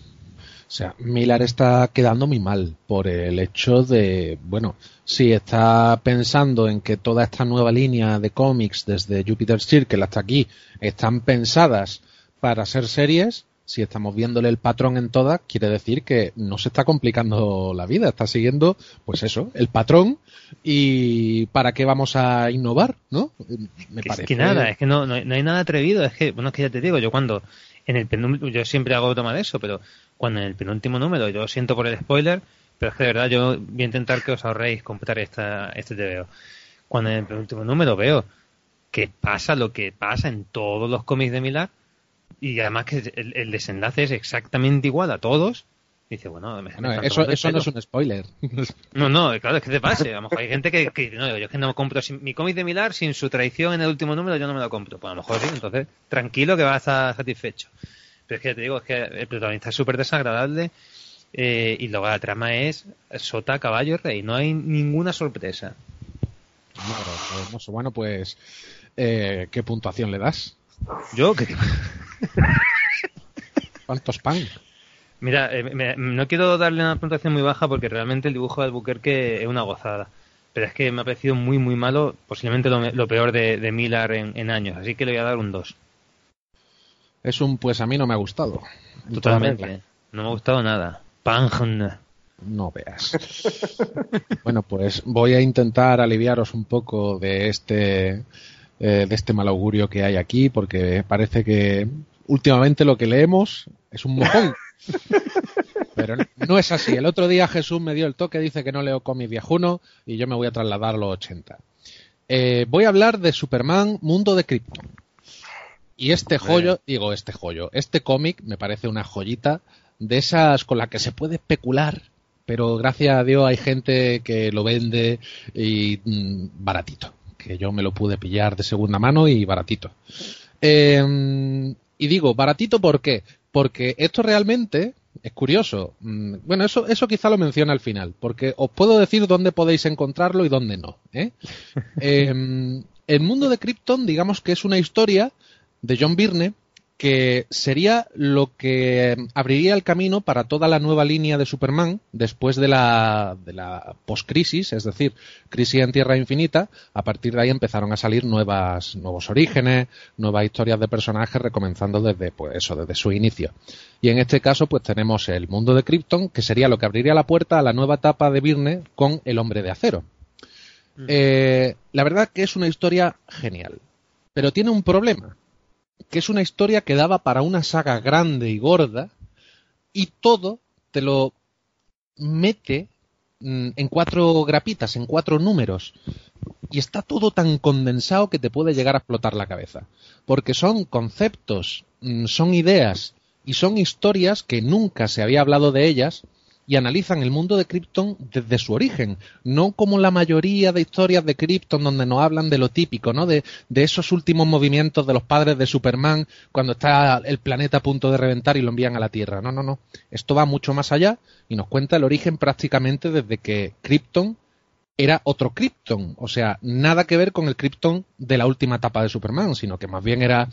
O sea, Miller está quedando muy mal por el hecho de, bueno, sí, está pensando en que toda esta nueva línea de cómics desde Jupiter Circle hasta aquí están pensadas para ser series, si estamos viéndole el patrón en todas, quiere decir que no se está complicando la vida, está siguiendo, pues eso, el patrón y para qué vamos a innovar, ¿no? Me parece... Es que nada, es que no, no, hay, nada atrevido, es que, bueno, es que ya te digo, yo cuando en el penúltimo, yo siempre hago toma de eso, pero cuando en el penúltimo número, yo siento por el spoiler, pero es que de verdad yo voy a intentar que os ahorréis comprar esta, este TVO. Cuando en el penúltimo número veo que pasa lo que pasa en todos los cómics de Millar, y además que el, desenlace es exactamente igual a todos. Dice, bueno, eso, eso no es un spoiler. No, no, claro, es que te pase. A lo mejor hay gente que, que no, yo es que no compro mi cómic de Milar sin su traición en el último número, yo no me lo compro. Pues a lo mejor sí, entonces tranquilo que vas a estar satisfecho. Pero es que te digo, es que el protagonista es súper desagradable eh, y luego la trama es sota, caballo, rey. No hay ninguna sorpresa. Bueno, pues, eh, ¿qué puntuación le das? Yo, que ¿Cuántos pan? Mira, eh, no quiero darle una puntuación muy baja porque realmente el dibujo de Albuquerque es una gozada. Pero es que me ha parecido muy, muy malo, posiblemente lo, peor de, de Miller en, años. Así que le voy a dar un 2. Es un, pues a mí no me ha gustado. Totalmente. No me ha gustado nada. Pang. No veas. bueno, pues voy a intentar aliviaros un poco de este eh, de este mal augurio que hay aquí, porque parece que últimamente lo que leemos es un mojón. Pero no es así. El otro día Jesús me dio el toque, dice que no leo cómics viejuno y yo me voy a trasladar a los 80. Eh, voy a hablar de Superman Mundo de Krypton. Y este joyo, digo este joyo, este cómic me parece una joyita de esas con las que se puede especular, pero gracias a Dios hay gente que lo vende y mm, baratito que yo me lo pude pillar de segunda mano y baratito. Em, y digo, baratito ¿por qué? Porque esto realmente es curioso. Mm, bueno, eso, eso quizá lo menciona al final, porque os puedo decir dónde podéis encontrarlo y dónde no. ¿eh? Em, el mundo de Krypton, digamos que es una historia de John Byrne que sería lo que abriría el camino para toda la nueva línea de Superman después de la, de la post-crisis, es decir, crisis en Tierra Infinita. A partir de ahí empezaron a salir nuevas, nuevos orígenes, nuevas historias de personajes, recomenzando desde, pues eso, desde su inicio. Y en este caso, pues tenemos el mundo de Krypton, que sería lo que abriría la puerta a la nueva etapa de Byrne con el hombre de acero. Eh, la verdad que es una historia genial, pero tiene un problema que es una historia que daba para una saga grande y gorda y todo te lo mete mm, en cuatro grapitas, en cuatro números. Y está todo tan condensado que te puede llegar a explotar la cabeza. Porque son conceptos, mm, son ideas y son historias que nunca se había hablado de ellas y analizan el mundo de Krypton desde su origen, no como la mayoría de historias de Krypton donde nos hablan de lo típico, ¿no? De, esos últimos movimientos de los padres de Superman cuando está el planeta a punto de reventar y lo envían a la Tierra. No, no, no. Esto va mucho más allá y nos cuenta el origen prácticamente desde que Krypton era otro Krypton, o sea, nada que ver con el Krypton de la última etapa de Superman, sino que más bien era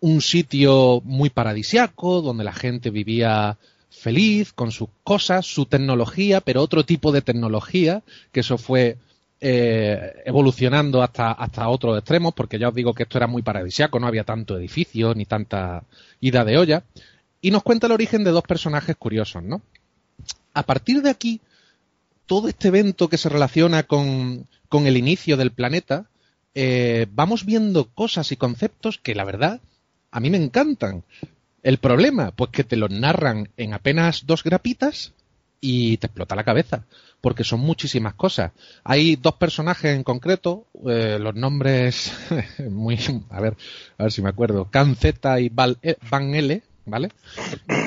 un sitio muy paradisiaco, donde la gente vivía feliz con sus cosas, su tecnología, pero otro tipo de tecnología, que eso fue eh, evolucionando hasta, hasta otros extremos, porque ya os digo que esto era muy paradisiaco, no había tanto edificio ni tanta ida de olla. Y nos cuenta el origen de dos personajes curiosos, ¿no? A partir de aquí, todo este evento que se relaciona con, con el inicio del planeta, eh, vamos viendo cosas y conceptos que la verdad a mí me encantan. El problema, pues que te lo narran en apenas dos grapitas y te explota la cabeza, porque son muchísimas cosas. Hay dos personajes en concreto, eh, los nombres muy, a ver, a ver si me acuerdo, Can Z y eh, Van L, ¿vale?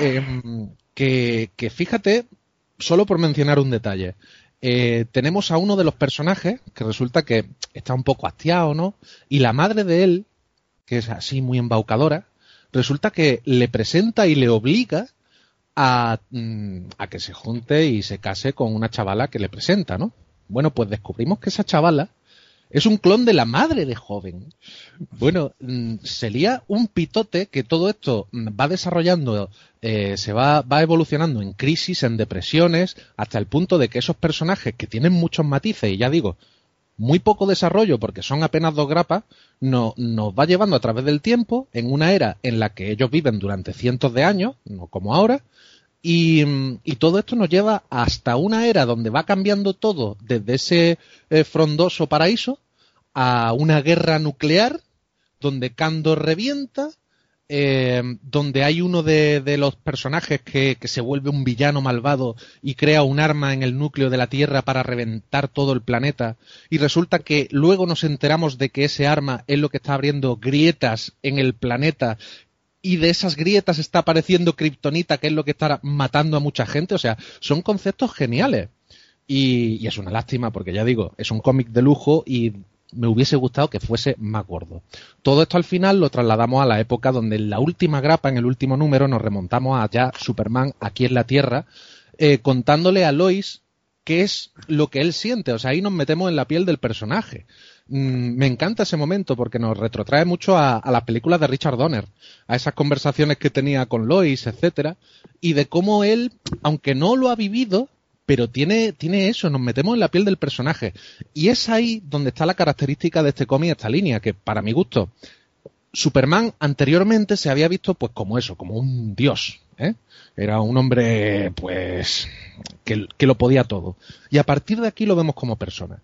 Em, que, que, fíjate, solo por mencionar un detalle, eh, tenemos a uno de los personajes que resulta que está un poco hastiado, ¿no? Y la madre de él, que es así muy embaucadora, resulta que le presenta y le obliga a, mm, a, que se junte y se case con una chavala que le presenta, ¿no? Bueno, pues descubrimos que esa chavala es un clon de la madre de joven. Bueno, mm, sería un pitote que todo esto mm, va desarrollando, eh, se va, va evolucionando en crisis, en depresiones, hasta el punto de que esos personajes que tienen muchos matices, y ya digo, muy poco desarrollo, porque son apenas dos grapas, no, nos va llevando a través del tiempo en una era en la que ellos viven durante cientos de años, no como ahora, y, y todo esto nos lleva hasta una era donde va cambiando todo desde ese eh, frondoso paraíso a una guerra nuclear donde Kandor revienta, eh, donde hay uno de, los personajes que, se vuelve un villano malvado y crea un arma en el núcleo de la Tierra para reventar todo el planeta. Y resulta que luego nos enteramos de que ese arma es lo que está abriendo grietas en el planeta. Y de esas grietas está apareciendo Kryptonita, que es lo que está matando a mucha gente. O sea, son conceptos geniales. Y es una lástima, porque ya digo, es un cómic de lujo y me hubiese gustado que fuese más gordo. Todo esto al final lo trasladamos a la época donde en la última grapa, en el último número, nos remontamos a ya Superman aquí en la Tierra, eh, contándole a Lois qué es lo que él siente. O sea, ahí nos metemos en la piel del personaje. Mm, me encanta ese momento porque nos retrotrae mucho a, a, las películas de Richard Donner, a esas conversaciones que tenía con Lois, etcétera, y de cómo él, aunque no lo ha vivido, pero tiene, tiene eso, nos metemos en la piel del personaje. Y es ahí donde está la característica de este cómic, esta línea, que para mi gusto, Superman anteriormente se había visto pues como eso, como un dios. ¿eh? Era un hombre, pues, que, que lo podía todo. Y a partir de aquí lo vemos como persona.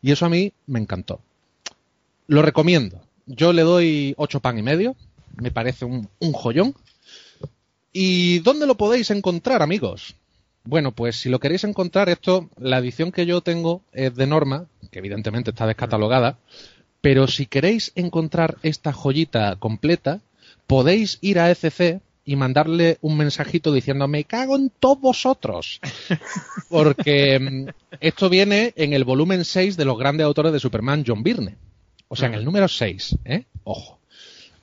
Y eso a mí me encantó. Lo recomiendo. Yo le doy ocho pan y medio. Me parece un, un joyón. ¿Y dónde lo podéis encontrar, amigos? Bueno, pues si lo queréis encontrar, esto, la edición que yo tengo es de norma, que evidentemente está descatalogada, pero si queréis encontrar esta joyita completa, podéis ir a ECC y mandarle un mensajito diciendo me cago en todos vosotros. Porque esto viene en el volumen 6 de los grandes autores de Superman, John Byrne. O sea, en el número 6, ¿eh? Ojo.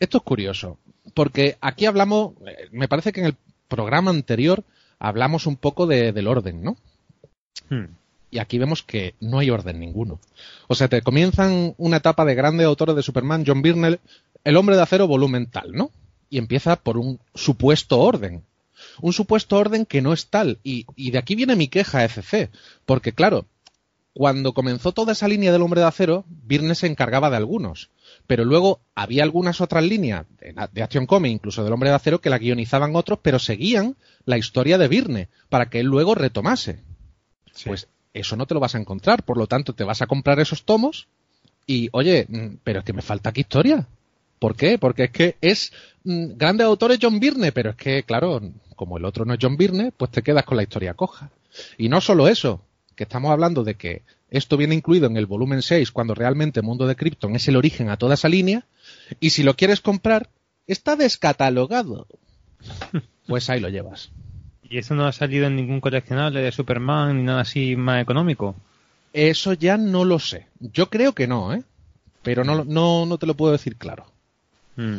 Esto es curioso, porque aquí hablamos, me parece que en el programa anterior hablamos un poco de, del orden, ¿no? Hmm. Y aquí vemos que no hay orden ninguno. O sea, te comienzan una etapa de grandes autores de Superman, John Byrne, El hombre de acero volumen tal, ¿no? Y empieza por un supuesto orden. Un supuesto orden que no es tal. Y, y de aquí viene mi queja FC. Porque claro, cuando comenzó toda esa línea del hombre de acero, Byrne se encargaba de algunos pero luego había algunas otras líneas de, de Action Comics, incluso del Hombre de Acero, que la guionizaban otros, pero seguían la historia de Virne para que él luego retomase. Sí. Pues eso no te lo vas a encontrar, por lo tanto te vas a comprar esos tomos y, oye, mm, pero es que me falta aquí historia. ¿Por qué? Porque es que es mmm, grande autor es John Byrne, pero es que, claro, como el otro no es John Byrne, pues te quedas con la historia coja. Y no solo eso, que estamos hablando de que esto viene incluido en el volumen 6 cuando realmente Mundo de Krypton es el origen a toda esa línea. Y si lo quieres comprar, está descatalogado. Pues ahí lo llevas. ¿Y eso no ha salido en ningún coleccionable de Superman ni nada así más económico? Eso ya no lo sé. Yo creo que no, ¿eh? Pero no, no, no te lo puedo decir claro. Mm.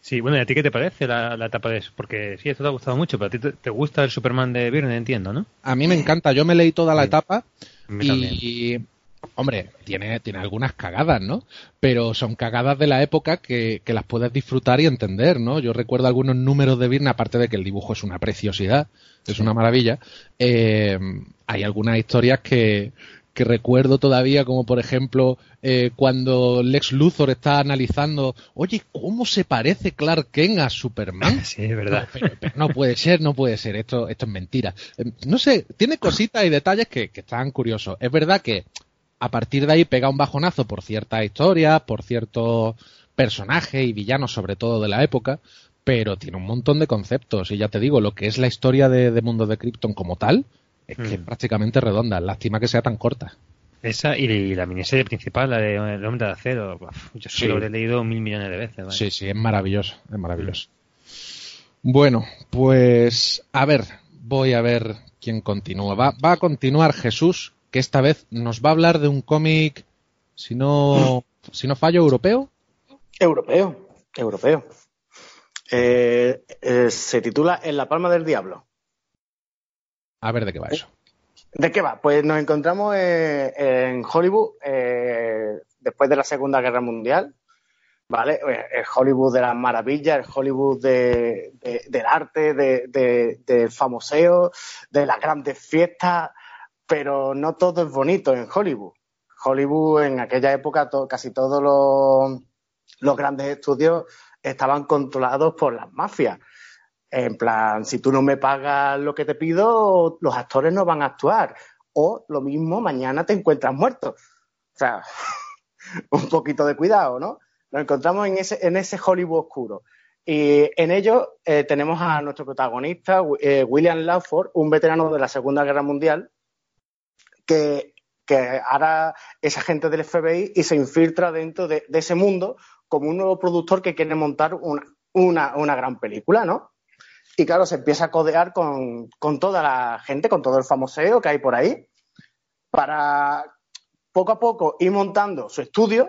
Sí, bueno, ¿y a ti qué te parece la, la, etapa de eso? Porque sí, esto te ha gustado mucho, pero a ti te, te gusta el Superman de Byrne, entiendo, ¿no? A mí me encanta. Yo me leí toda la Sí. etapa y, hombre, tiene, tiene algunas cagadas, ¿no? Pero son cagadas de la época que, que las puedes disfrutar y entender, ¿no? Yo recuerdo algunos números de Byrne, aparte de que el dibujo es una preciosidad, es una maravilla, eh, hay algunas historias que, que recuerdo todavía, como por ejemplo eh, cuando Lex Luthor está analizando, oye, ¿cómo se parece Clark Kent a Superman? Sí, es verdad. No, pero, pero no puede ser, no puede ser, esto, esto es mentira. Eh, No sé, tiene cositas y detalles que, que están curiosos. Es verdad que a partir de ahí pega un bajonazo por ciertas historias, por ciertos personajes y villanos, sobre todo de la época, pero tiene un montón de conceptos. Y ya te digo, lo que es la historia de, de Mundo de Krypton como tal, es que es Mm. prácticamente redonda. Lástima que sea tan corta. Esa y la miniserie principal, la de El Hombre de Acero. Yo Sí. lo he leído mil millones de veces. ¿vale? Sí, sí, es maravilloso, es maravilloso. Bueno, pues a ver, voy a ver quién continúa. Va, va a continuar Jesús, que esta vez nos va a hablar de un cómic, si no, si no fallo, europeo. Europeo, europeo. Eh, eh, se titula En la palma del diablo. A ver de qué va eso. ¿De qué va? Pues nos encontramos eh, en Hollywood después de la Segunda Guerra Mundial, ¿vale? El Hollywood de las maravillas, el Hollywood de, de, del arte, de, de, del famoseo, de las grandes fiestas, pero no todo es bonito en Hollywood. Hollywood en aquella época to- casi todos los, grandes estudios estaban controlados por las mafias. En plan, si tú no me pagas lo que te pido, los actores no van a actuar. O lo mismo, mañana te encuentras muerto. O sea, un poquito de cuidado, ¿no? Nos encontramos en ese, en ese Hollywood oscuro. Y en ello eh, tenemos a nuestro protagonista, eh, William Lawford, un veterano de la Segunda Guerra Mundial, que, ahora es agente del FBI y se infiltra dentro de, ese mundo como un nuevo productor que quiere montar una, una, gran película, ¿no? Y claro, se empieza a codear con, con toda la gente, con todo el famoseo que hay por ahí, para poco a poco ir montando su estudio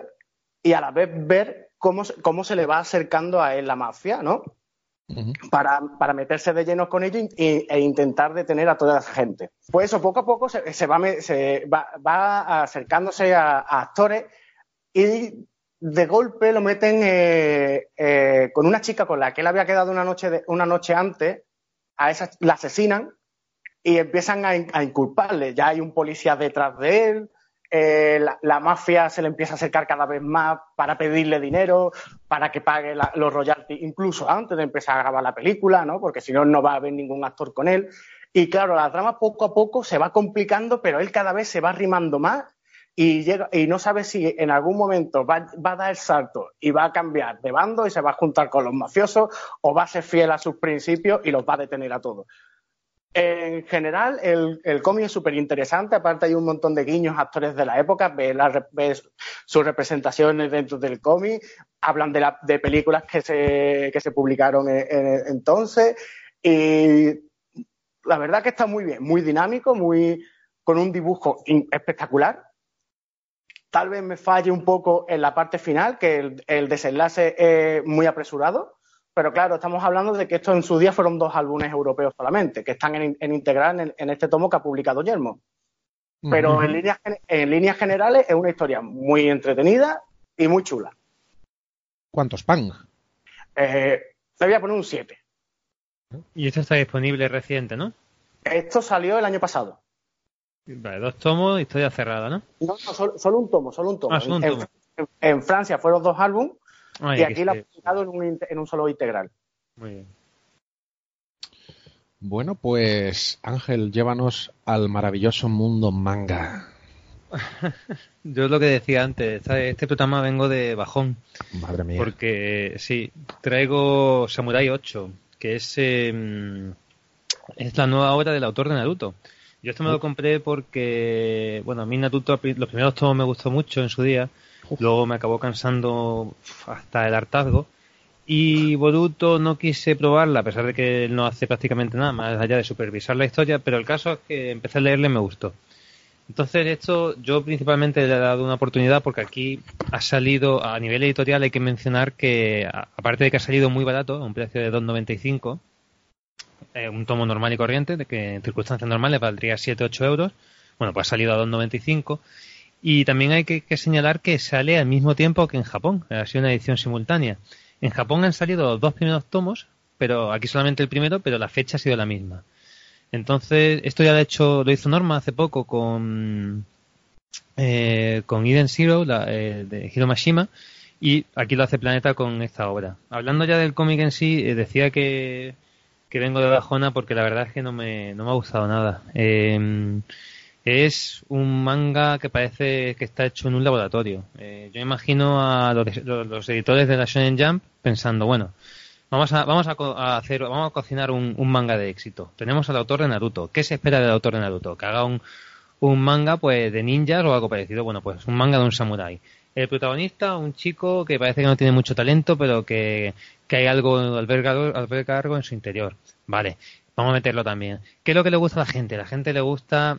y a la vez ver cómo, cómo se le va acercando a él la mafia, ¿no? Para, para meterse de lleno con ello e, intentar detener a toda esa gente. Pues eso, poco a poco se, va, se va, va acercándose a, actores y de golpe lo meten eh, eh, con una chica con la que él había quedado una noche, una noche antes, a esa la asesinan y empiezan a, a inculparle. Ya hay un policía detrás de él, eh, la, mafia se le empieza a acercar cada vez más para pedirle dinero, para que pague la- los royalties, incluso antes de empezar a grabar la película, ¿no? Porque si no, no va a haber ningún actor con él. Y claro, la trama poco a poco se va complicando, pero él cada vez se va arrimando más y, llega, y no sabe si en algún momento va, va a dar el salto y va a cambiar de bando y se va a juntar con los mafiosos o va a ser fiel a sus principios y los va a detener a todos. En general, el, el cómic es súper interesante. Aparte, hay un montón de guiños actores de la época. Ves, la sus representaciones dentro del cómic. Hablan de, la- de películas que se, que se publicaron en- en- entonces. Y la verdad que está muy bien, muy dinámico, muy con un dibujo espectacular. Tal vez me falle un poco en la parte final, que el desenlace es muy apresurado. Pero claro, estamos hablando de que esto en su día fueron dos álbumes europeos solamente, que están en, en integral en, en este tomo que ha publicado Yermo. Pero en, líneas, gen- en líneas generales es una historia muy entretenida y muy chula. ¿Cuántos pan? Eh, le voy a poner un 7. Y esto está disponible reciente, ¿no? Esto salió el año pasado. Vale, dos tomos, historia cerrada, ¿no? No, no, solo, solo un tomo, solo un tomo. Ah, solo un En- tomo. En, en Francia fueron dos álbumes Ay, y aquí lo ha publicado en un, en un solo integral. Muy bien. Bueno, pues Ángel, llévanos al maravilloso mundo manga. Yo es lo que decía antes, este programa vengo de bajón, Madre mía. porque sí, traigo Samurai 8, que es, eh, es la nueva obra del autor de Naruto. Yo esto me lo compré porque, bueno, a mí Naruto, los primeros tomos me gustó mucho en su día, luego me acabó cansando hasta el hartazgo. Y Boruto no quise probarla, a pesar de que no hace prácticamente nada más allá de supervisar la historia, pero el caso es que empecé a leerle y me gustó. Entonces, esto yo principalmente le he dado una oportunidad porque aquí ha salido, a nivel editorial hay que mencionar que, aparte de que ha salido muy barato, a un precio de 2,95, eh, un tomo normal y corriente, de que en circunstancias normales valdría 7-8 euros, bueno, pues ha salido a 2,95. Y también hay que, señalar que sale al mismo tiempo que en Japón, ha sido una edición simultánea. En Japón han salido los dos primeros tomos, pero aquí solamente el primero, pero la fecha ha sido la misma. Entonces, esto ya lo, hecho, lo hizo Norma hace poco con, eh, con Eden Zero, la, eh, de Hiro Mashima, y aquí lo hace Planeta con esta obra. Hablando ya del cómic en sí, eh, decía que, que vengo de bajona porque la verdad es que no me, no me ha gustado nada. Eh, es un manga que parece que está hecho en un laboratorio. Eh, yo imagino a los, editores de la Shonen Jump pensando, bueno, vamos a, vamos a, co- a hacer, vamos a cocinar un, manga de éxito. Tenemos al autor de Naruto. ¿Qué se espera del autor de Naruto? Que haga un, un manga pues de ninjas o algo parecido. Bueno, pues un manga de un samurái. El protagonista, un chico que parece que no tiene mucho talento, pero que, que hay algo, alberga, algo en su interior. Vale, vamos a meterlo también. ¿Qué es lo que le gusta a la gente? La gente le gusta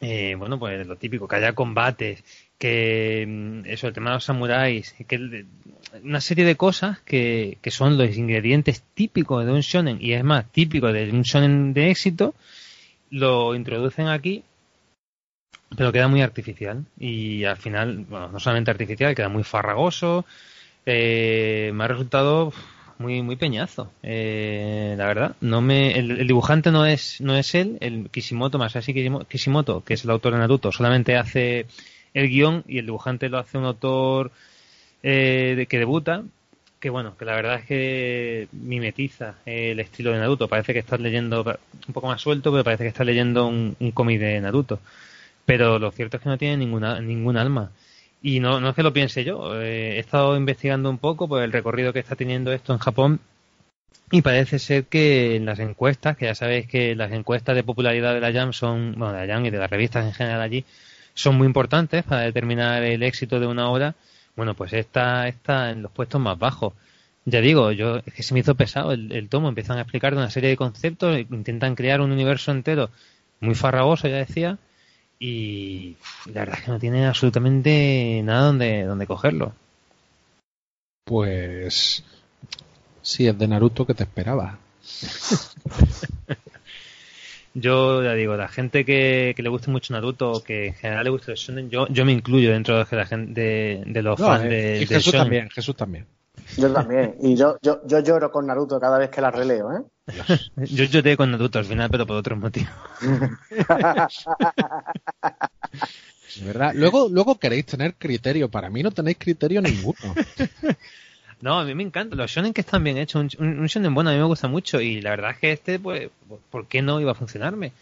eh, bueno, pues lo típico, que haya combates, que mm, eso, el tema de los samuráis, que una serie de cosas que, que son los ingredientes típicos de un shonen, y es más, típico de un shonen de éxito, lo introducen aquí, pero queda muy artificial. Y al final, bueno, no solamente artificial, queda muy farragoso. Eh, me ha resultado muy muy peñazo eh, la verdad no me el, el dibujante no es no es él el Kishimoto Kishimo- Kishimoto que es el autor de Naruto solamente hace el guion y el dibujante lo hace un autor eh, de, que debuta, que bueno, que la verdad es que mimetiza el estilo de Naruto. Parece que estás leyendo un poco más suelto, pero parece que estás leyendo un, un cómic de Naruto. Pero lo cierto es que no tiene ninguna, ningún alma. Y no, no es que lo piense yo. Eh, he estado investigando un poco por el recorrido que está teniendo esto en Japón y parece ser que en las encuestas, que ya sabéis que las encuestas de popularidad de la Jam son, bueno, de la Jam y de las revistas en general allí, son muy importantes para determinar el éxito de una obra. Bueno, pues esta está en los puestos más bajos. Ya digo, yo es que se me hizo pesado el, el tomo. Empiezan a explicar una serie de conceptos, intentan crear un universo entero muy farragoso, ya decía, y la verdad es que no tiene absolutamente nada donde, donde cogerlo. Pues si es de Naruto que te esperaba. yo ya digo, la gente que, que, le guste mucho Naruto o que en general le guste el shonen, yo, yo me incluyo dentro de la gente de, de los no, fans eh, de, y de Jesús shonen. también, Jesús también. Yo también. Y yo, yo, yo lloro con Naruto cada vez que la releo, ¿eh? Yo lloré con Naruto al final, pero por otros motivos. ¿Verdad? Luego, luego queréis tener criterio. Para mí no tenéis criterio ninguno. No, a mí me encanta. Los shonen que están bien hechos, un, un, shonen bueno a mí me gusta mucho y la verdad es que este, pues, ¿por qué no iba a funcionarme?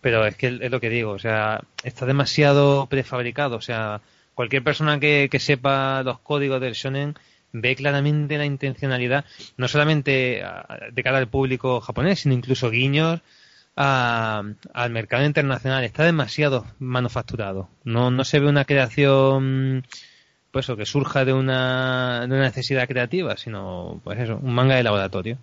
Pero es que es lo que digo, o sea, está demasiado prefabricado. O sea, cualquier persona que, que sepa los códigos del shonen ve claramente la intencionalidad, no solamente de cara al público japonés, sino incluso guiños a, al mercado internacional. Está demasiado manufacturado. No, no se ve una creación pues eso, que surja de una, de una necesidad creativa, sino pues eso, un manga de laboratorio.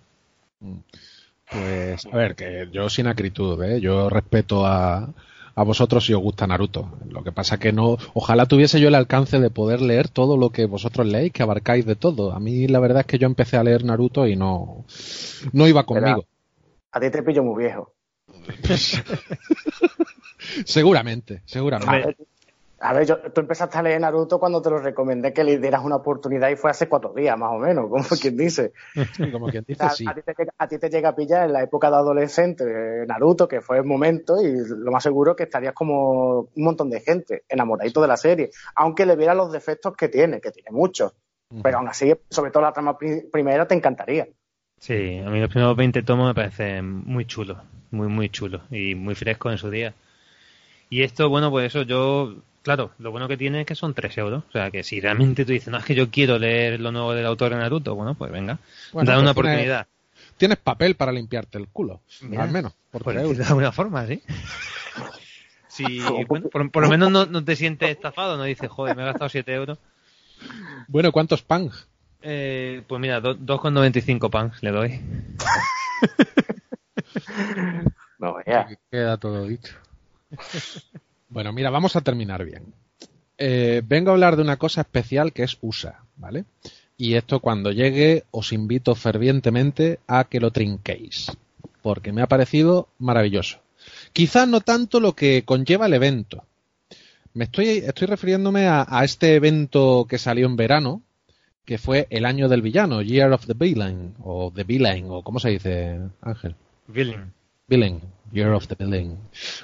Pues, a ver, que yo sin acritud, ¿eh? yo respeto a, a vosotros si os gusta Naruto. Lo que pasa que no, ojalá tuviese yo el alcance de poder leer todo lo que vosotros leéis, que abarcáis de todo. A mí la verdad es que yo empecé a leer Naruto y no, no iba conmigo. a ti te pillo muy viejo. seguramente, seguramente. A ver, yo, tú empezaste a leer Naruto cuando te lo recomendé que le dieras una oportunidad y fue hace cuatro días, más o menos, como quien dice. como quien dice, a, sí. A ti, te, a ti, te, llega a pillar en la época de adolescente Naruto, que fue el momento, y lo más seguro que estarías como un montón de gente enamoradito de la serie, aunque le viera los defectos que tiene, que tiene muchos. Uh -huh. Pero aún así, sobre todo la trama primera, te encantaría. Sí, a mí los primeros 20 tomos me parecen muy chulos, muy, muy chulos y muy frescos en su día. Y esto, bueno, pues eso, yo Claro, lo bueno que tiene es que son 3 euros. O sea, que si realmente tú dices, no, es que yo quiero leer lo nuevo del autor de Naruto, bueno, pues venga, bueno, da pues una tienes, oportunidad. Tienes papel para limpiarte el culo, Mira, al menos, por pues, 3 euros. De alguna forma, sí. sí bueno, por, por, lo menos no, no, te sientes estafado, no dices, joder, me he gastado 7 euros. Bueno, ¿cuántos pans? Eh, pues mira, 2,95 pans le doy. no, ya. Queda todo dicho. Bueno, mira, vamos a terminar bien. Eh, vengo a hablar de una cosa especial que es USA, ¿vale? Y esto cuando llegue os invito fervientemente a que lo trinquéis, porque me ha parecido maravilloso. Quizás no tanto lo que conlleva el evento. Me estoy, estoy refiriéndome a, este evento que salió en verano, que fue el año del villano, Year of the Villain, o The Villain, o ¿cómo se dice, Ángel? Villain. Villain, Year of the Villain.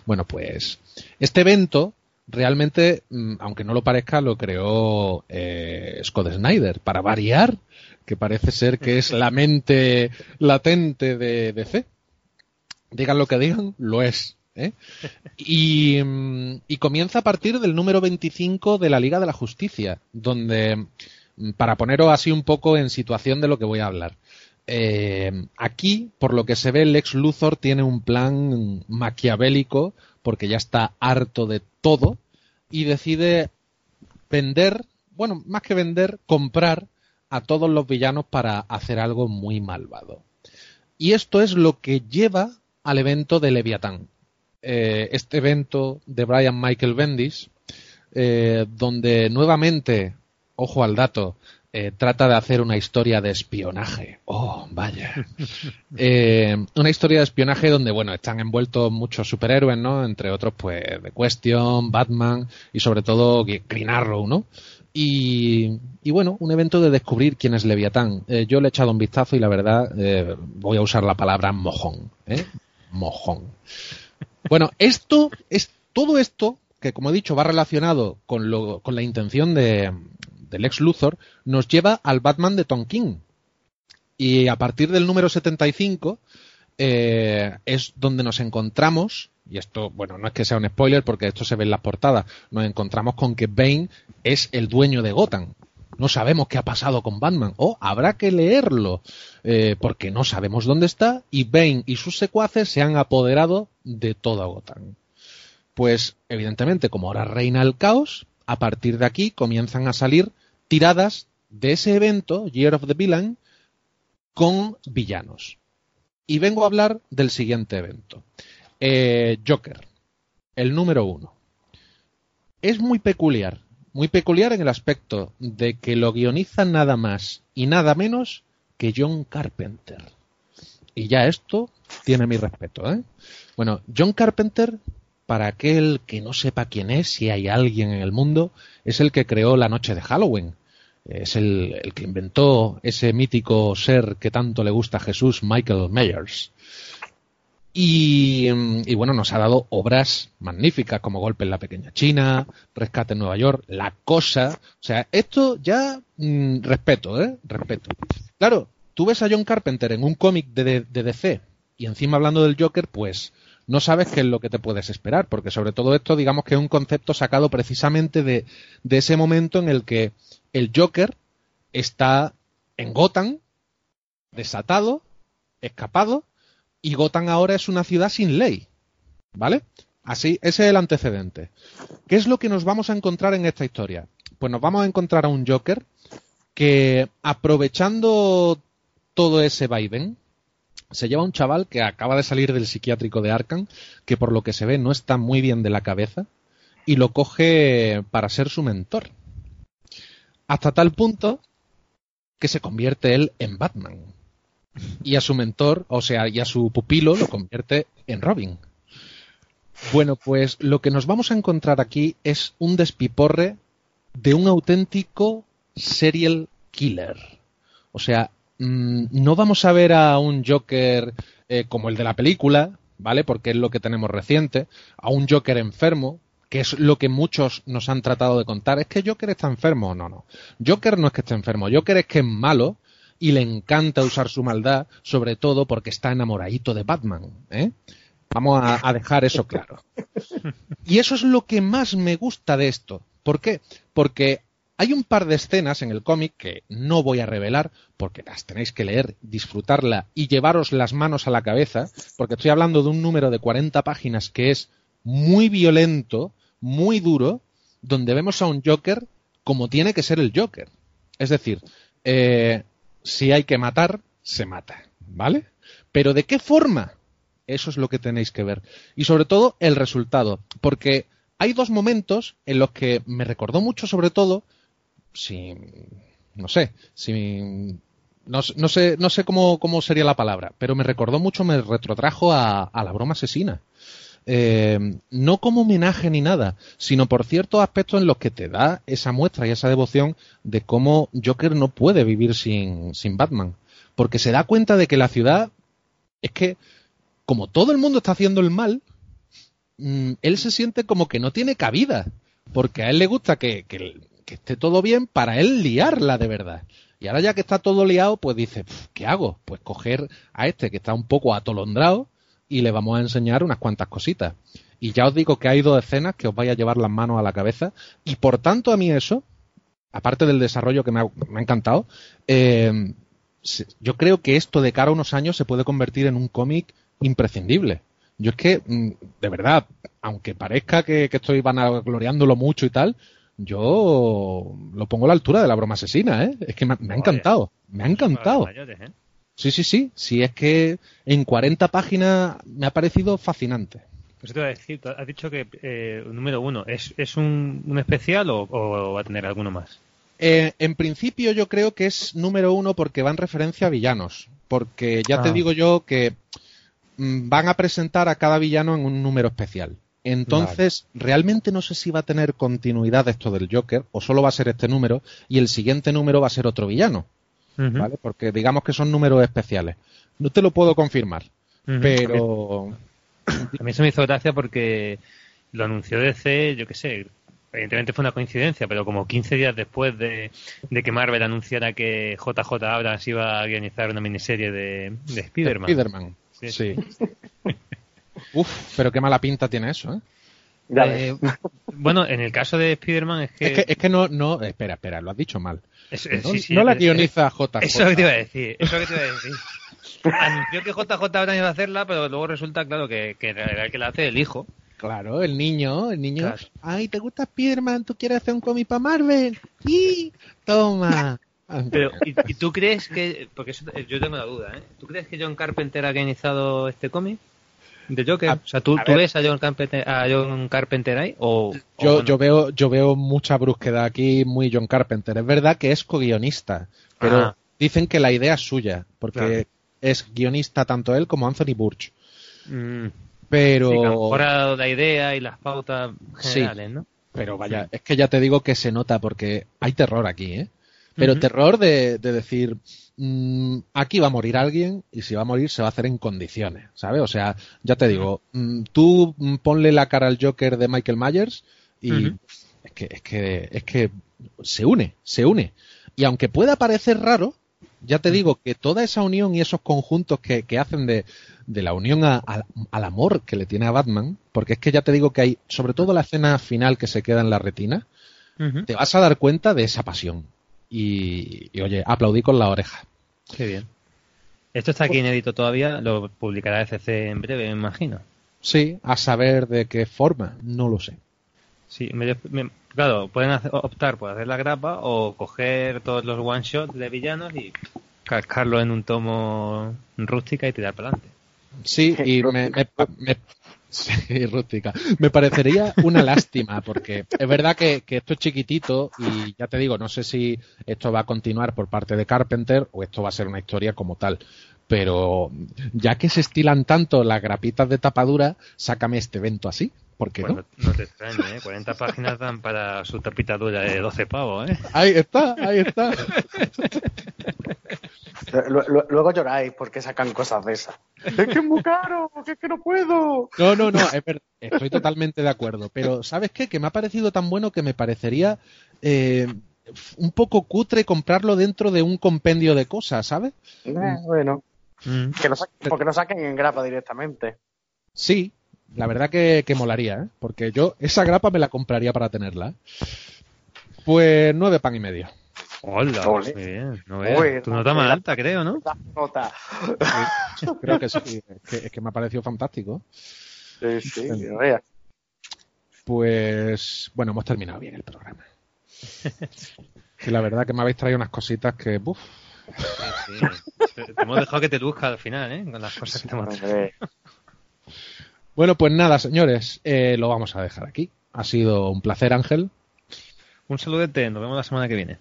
Bueno, pues este evento realmente, mm, aunque no lo parezca, lo creó eh, Scott Snyder, para variar, que parece ser que es la mente latente de DC. Digan lo que digan, lo es. ¿eh? Y, y, comienza a partir del número 25 de la Liga de la Justicia, donde, para poneros así un poco en situación de lo que voy a hablar, eh, aquí, por lo que se ve, Lex Luthor tiene un plan maquiavélico porque ya está harto de todo y decide vender, bueno, más que vender, comprar a todos los villanos para hacer algo muy malvado. Y esto es lo que lleva al evento de Leviatán. Eh, este evento de Brian Michael Bendis, eh, donde nuevamente, ojo al dato, eh, trata de hacer una historia de espionaje. Oh, vaya. Eh, una historia de espionaje donde, bueno, están envueltos muchos superhéroes, ¿no? Entre otros, pues, The Question, Batman y sobre todo Green Arrow, ¿no? Y, y bueno, un evento de descubrir quién es Leviatán. Eh, yo le he echado un vistazo y la verdad voy a usar la palabra mojón. Mojón. Bueno, esto es todo esto que como he dicho va relacionado con, lo, con la intención de, del ex Luthor, nos lleva al Batman de Tom King. Y a partir del número 75 eh, es donde nos encontramos, y esto, bueno, no es que sea un spoiler porque esto se ve en las portadas, nos encontramos con que Bane es el dueño de Gotham. No sabemos qué ha pasado con Batman, o habrá que leerlo, eh, porque no sabemos dónde está, y Bane y sus secuaces se han apoderado de toda Gotham. Pues, evidentemente, como ahora reina el caos, a partir de aquí comienzan a salir tiradas de ese evento, Year of the Villain, con villanos. Y vengo a hablar del siguiente evento. Eh, Joker, el número uno. Es muy peculiar, muy peculiar en el aspecto de que lo guioniza nada más y nada menos que John Carpenter. Y ya esto tiene mi respeto. ¿eh? Bueno, John Carpenter, para aquel que no sepa quién es, si hay alguien en el mundo, es el que creó La Noche de Halloween. Es el, el que inventó ese mítico ser que tanto le gusta a Jesús, Michael Myers. Y, y, bueno, nos ha dado obras magníficas como Golpe en la Pequeña China, Rescate en Nueva York, La Cosa. O sea, esto ya mmm, respeto, ¿eh? Respeto. Claro, tú ves a John Carpenter en un cómic de, de, DC y encima hablando del Joker, pues no sabes qué es lo que te puedes esperar, porque sobre todo esto, digamos que es un concepto sacado precisamente de, ese momento en el que el Joker está en Gotham, desatado, escapado, y Gotham ahora es una ciudad sin ley. ¿Vale? Así, ese es el antecedente. ¿Qué es lo que nos vamos a encontrar en esta historia? Pues nos vamos a encontrar a un Joker que, aprovechando todo ese Biden, se lleva un chaval que acaba de salir del psiquiátrico de Arkham, que por lo que se ve no está muy bien de la cabeza, y lo coge para ser su mentor. Hasta tal punto que se convierte él en Batman y a su mentor, o sea, y a su pupilo lo convierte en Robin. Bueno, pues lo que nos vamos a encontrar aquí es un despiporre de un auténtico serial killer. O sea, mmm, no vamos a ver a un Joker eh, como el de la película, ¿vale? Porque es lo que tenemos reciente, a un Joker enfermo, que es lo que muchos nos han tratado de contar. Es que Joker está enfermo. No, no. Joker no es que esté enfermo. Joker es que es malo y le encanta usar su maldad, sobre todo porque está enamoradito de Batman. ¿eh? Vamos a, a, dejar eso claro. Y eso es lo que más me gusta de esto. ¿Por qué? Porque hay un par de escenas en el cómic que no voy a revelar porque las tenéis que leer, disfrutarla y llevaros las manos a la cabeza, porque estoy hablando de un número de 40 páginas que es muy violento, muy duro, donde vemos a un Joker como tiene que ser el Joker. Es decir, eh, si hay que matar, se mata, ¿vale? Pero ¿de qué forma? Eso es lo que tenéis que ver. Y sobre todo el resultado, porque hay dos momentos en los que me recordó mucho sobre todo, si, no sé, no, no sé, no sé cómo, cómo, sería la palabra, pero me recordó mucho, me retrotrajo a, a la broma asesina. Eh, no como homenaje ni nada, sino por ciertos aspectos en los que te da esa muestra y esa devoción de cómo Joker no puede vivir sin, sin Batman. Porque se da cuenta de que la ciudad es que, como todo el mundo está haciendo el mal, mmm, él se siente como que no tiene cabida. Porque a él le gusta que, que, que esté todo bien para él liarla de verdad. Y ahora ya que está todo liado, pues dice, ¿qué hago? Pues coger a este que está un poco atolondrado y le vamos a enseñar unas cuantas cositas. Y ya os digo que hay dos escenas que os vais a llevar las manos a la cabeza y por tanto a mí eso, aparte del desarrollo que me ha, me ha encantado, eh, yo creo que esto de cara a unos años se puede convertir en un cómic imprescindible. Yo es que, mm, de verdad, aunque parezca que, que estoy vanagloriándolo mucho y tal, yo lo pongo a la altura de la broma asesina, ¿eh? Es que me, me ha encantado, me ha encantado. Sí, sí, sí. Sí, es que en 40 páginas me ha parecido fascinante. Pues te voy a decir, has dicho que eh, número uno, ¿es, es un, un especial o, o, va a tener alguno más? Eh, en principio yo creo que es número uno porque va en referencia a villanos. Porque ya ah. te digo yo que mm, van a presentar a cada villano en un número especial. Entonces, vale. realmente no sé si va a tener continuidad esto del Joker o solo va a ser este número y el siguiente número va a ser otro villano. Uh -huh. ¿vale? Porque digamos que son números especiales. No te lo puedo confirmar, uh -huh. pero... A mí se me hizo gracia porque lo anunció DC, yo qué sé, evidentemente fue una coincidencia, pero como 15 días después de, de que Marvel anunciara que JJ Abrams iba a guionizar una miniserie de, de Spider-Man. Spider-Man. Sí. Sí. Uf, pero qué mala pinta tiene eso, ¿eh? Eh, bueno, en el caso de Spider-Man es que... Es que, es que no, no, espera, espera, lo has dicho mal. es- No, es- sí, sí, no la es- guioniza JJ. Eso es lo que te iba a decir, eso que te iba a decir. Anunció que JJ Abrams iba a hacerla, pero luego resulta, claro, que, que en realidad el que la hace el hijo. Claro, el niño, el niño. Claro. Ay, ¿te gusta Spider-Man? ¿Tú quieres hacer un cómic para Marvel? ¡Sí! Toma. Pero, ¿y, y tú crees que.? Porque eso, yo tengo la duda, ¿eh? ¿Tú crees que John Carpenter ha guionizado este cómic? ¿De Joker? A- o sea, ¿tú, a tú ves a John Carpenter, a John Carpenter ahí? O, o Yo, yo veo, yo veo mucha brusquedad aquí, muy John Carpenter. Es verdad que es co-guionista, pero Ah. dicen que la idea es suya, porque Claro. es guionista tanto él como Anthony Burch. mm, Pero, sí, la idea y las pautas Sí. generales, ¿no? pero vaya, es que ya te digo que se nota porque hay terror aquí, ¿eh? Pero terror de, de decir, mm, aquí va a morir alguien y si va a morir se va a hacer en condiciones, ¿sabes? O sea, ya te digo, mm, tú mm, ponle la cara al Joker de Michael Myers y es que, es que, es que se une, se une. Y aunque pueda parecer raro, ya te digo que toda esa unión y esos conjuntos que, que hacen de, de la unión a- a- al amor que le tiene a Batman, porque es que ya te digo que hay, sobre todo la escena final que se queda en la retina, te vas a dar cuenta de esa pasión. Y, y, oye, aplaudí con la oreja. Qué bien. Esto está aquí inédito todavía, lo publicará FC en breve, me imagino. Sí, a saber de qué forma, no lo sé. Sí, me- me- claro, pueden hacer- optar por hacer la grapa o coger todos los one shots de villanos y cascarlo en un tomo rústica y tirar para adelante. Sí, y me, me, me- sí, rústica. Me parecería una lástima porque es verdad que, que esto es chiquitito y ya te digo, no sé si esto va a continuar por parte de Carpenter o esto va a ser una historia como tal. Pero ya que se estilan tanto las grapitas de tapadura, sácame este evento así. ¿Por qué no? no, no te extrañe, ¿eh? 40 páginas dan para su tapita dura de 12 pavos, ¿eh? Ahí está, ahí está. Lu- lu- Luego lloráis porque sacan cosas de esas. Es que es muy caro, que es que no puedo. No, no, no, es ver- estoy totalmente de acuerdo. Pero, ¿sabes qué? Que me ha parecido tan bueno que me parecería eh, un poco cutre comprarlo dentro de un compendio de cosas, ¿sabes? Eh, bueno, Mm. que lo saquen, porque lo saquen en grapa directamente. Sí, la verdad que, que molaría, ¿eh? Porque yo esa grapa me la compraría para tenerla. ¿eh? Pues nueve pan y medio. Hola, Ole. muy bien. No. Uy, tu nota más la- alta, creo, ¿no? La nota. Creo que sí, es que, es que me ha parecido fantástico. Sí, sí, no veas. Pues, bueno, hemos terminado bien el programa. Que la verdad que me habéis traído unas cositas que, buf, Sí, sí. Te, te hemos dejado que te luzca al final, ¿eh? Con las cosas que te hemos traído. Bueno, pues nada, señores, eh, lo vamos a dejar aquí. Ha sido un placer, Ángel. Un saludete, nos vemos la semana que viene.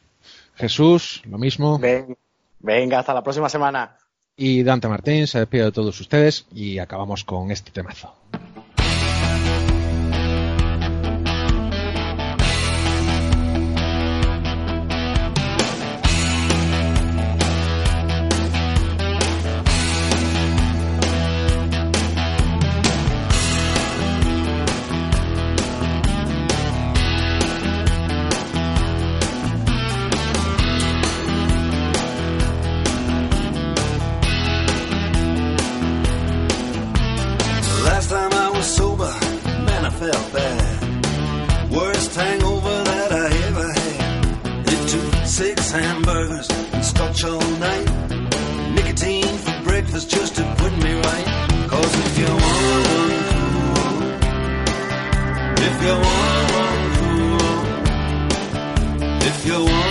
Jesús, lo mismo. ven- venga, hasta la próxima semana. Y Dante Martín se despide de todos ustedes y acabamos con este temazo. go on.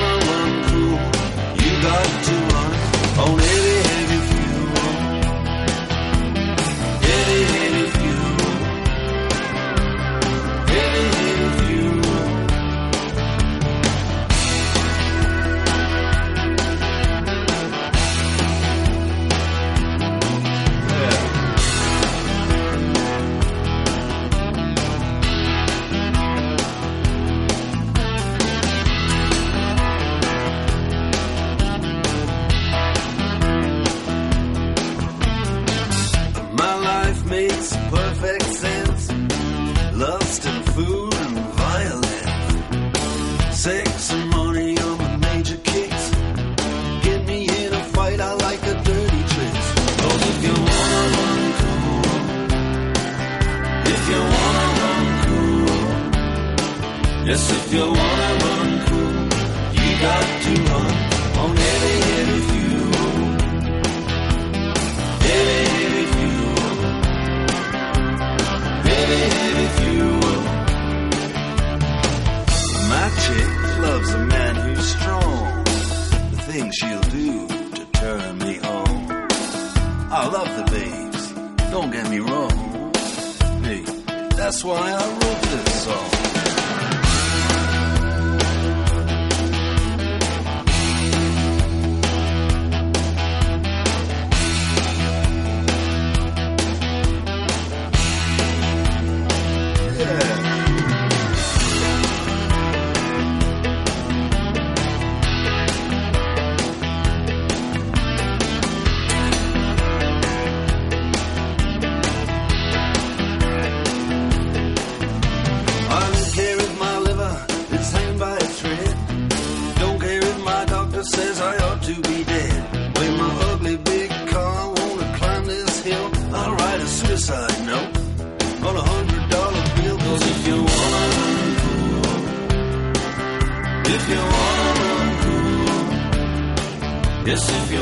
yes I. On a hundred dollar bill goes if you wanna uncool. If you wanna uncool. Yes, if you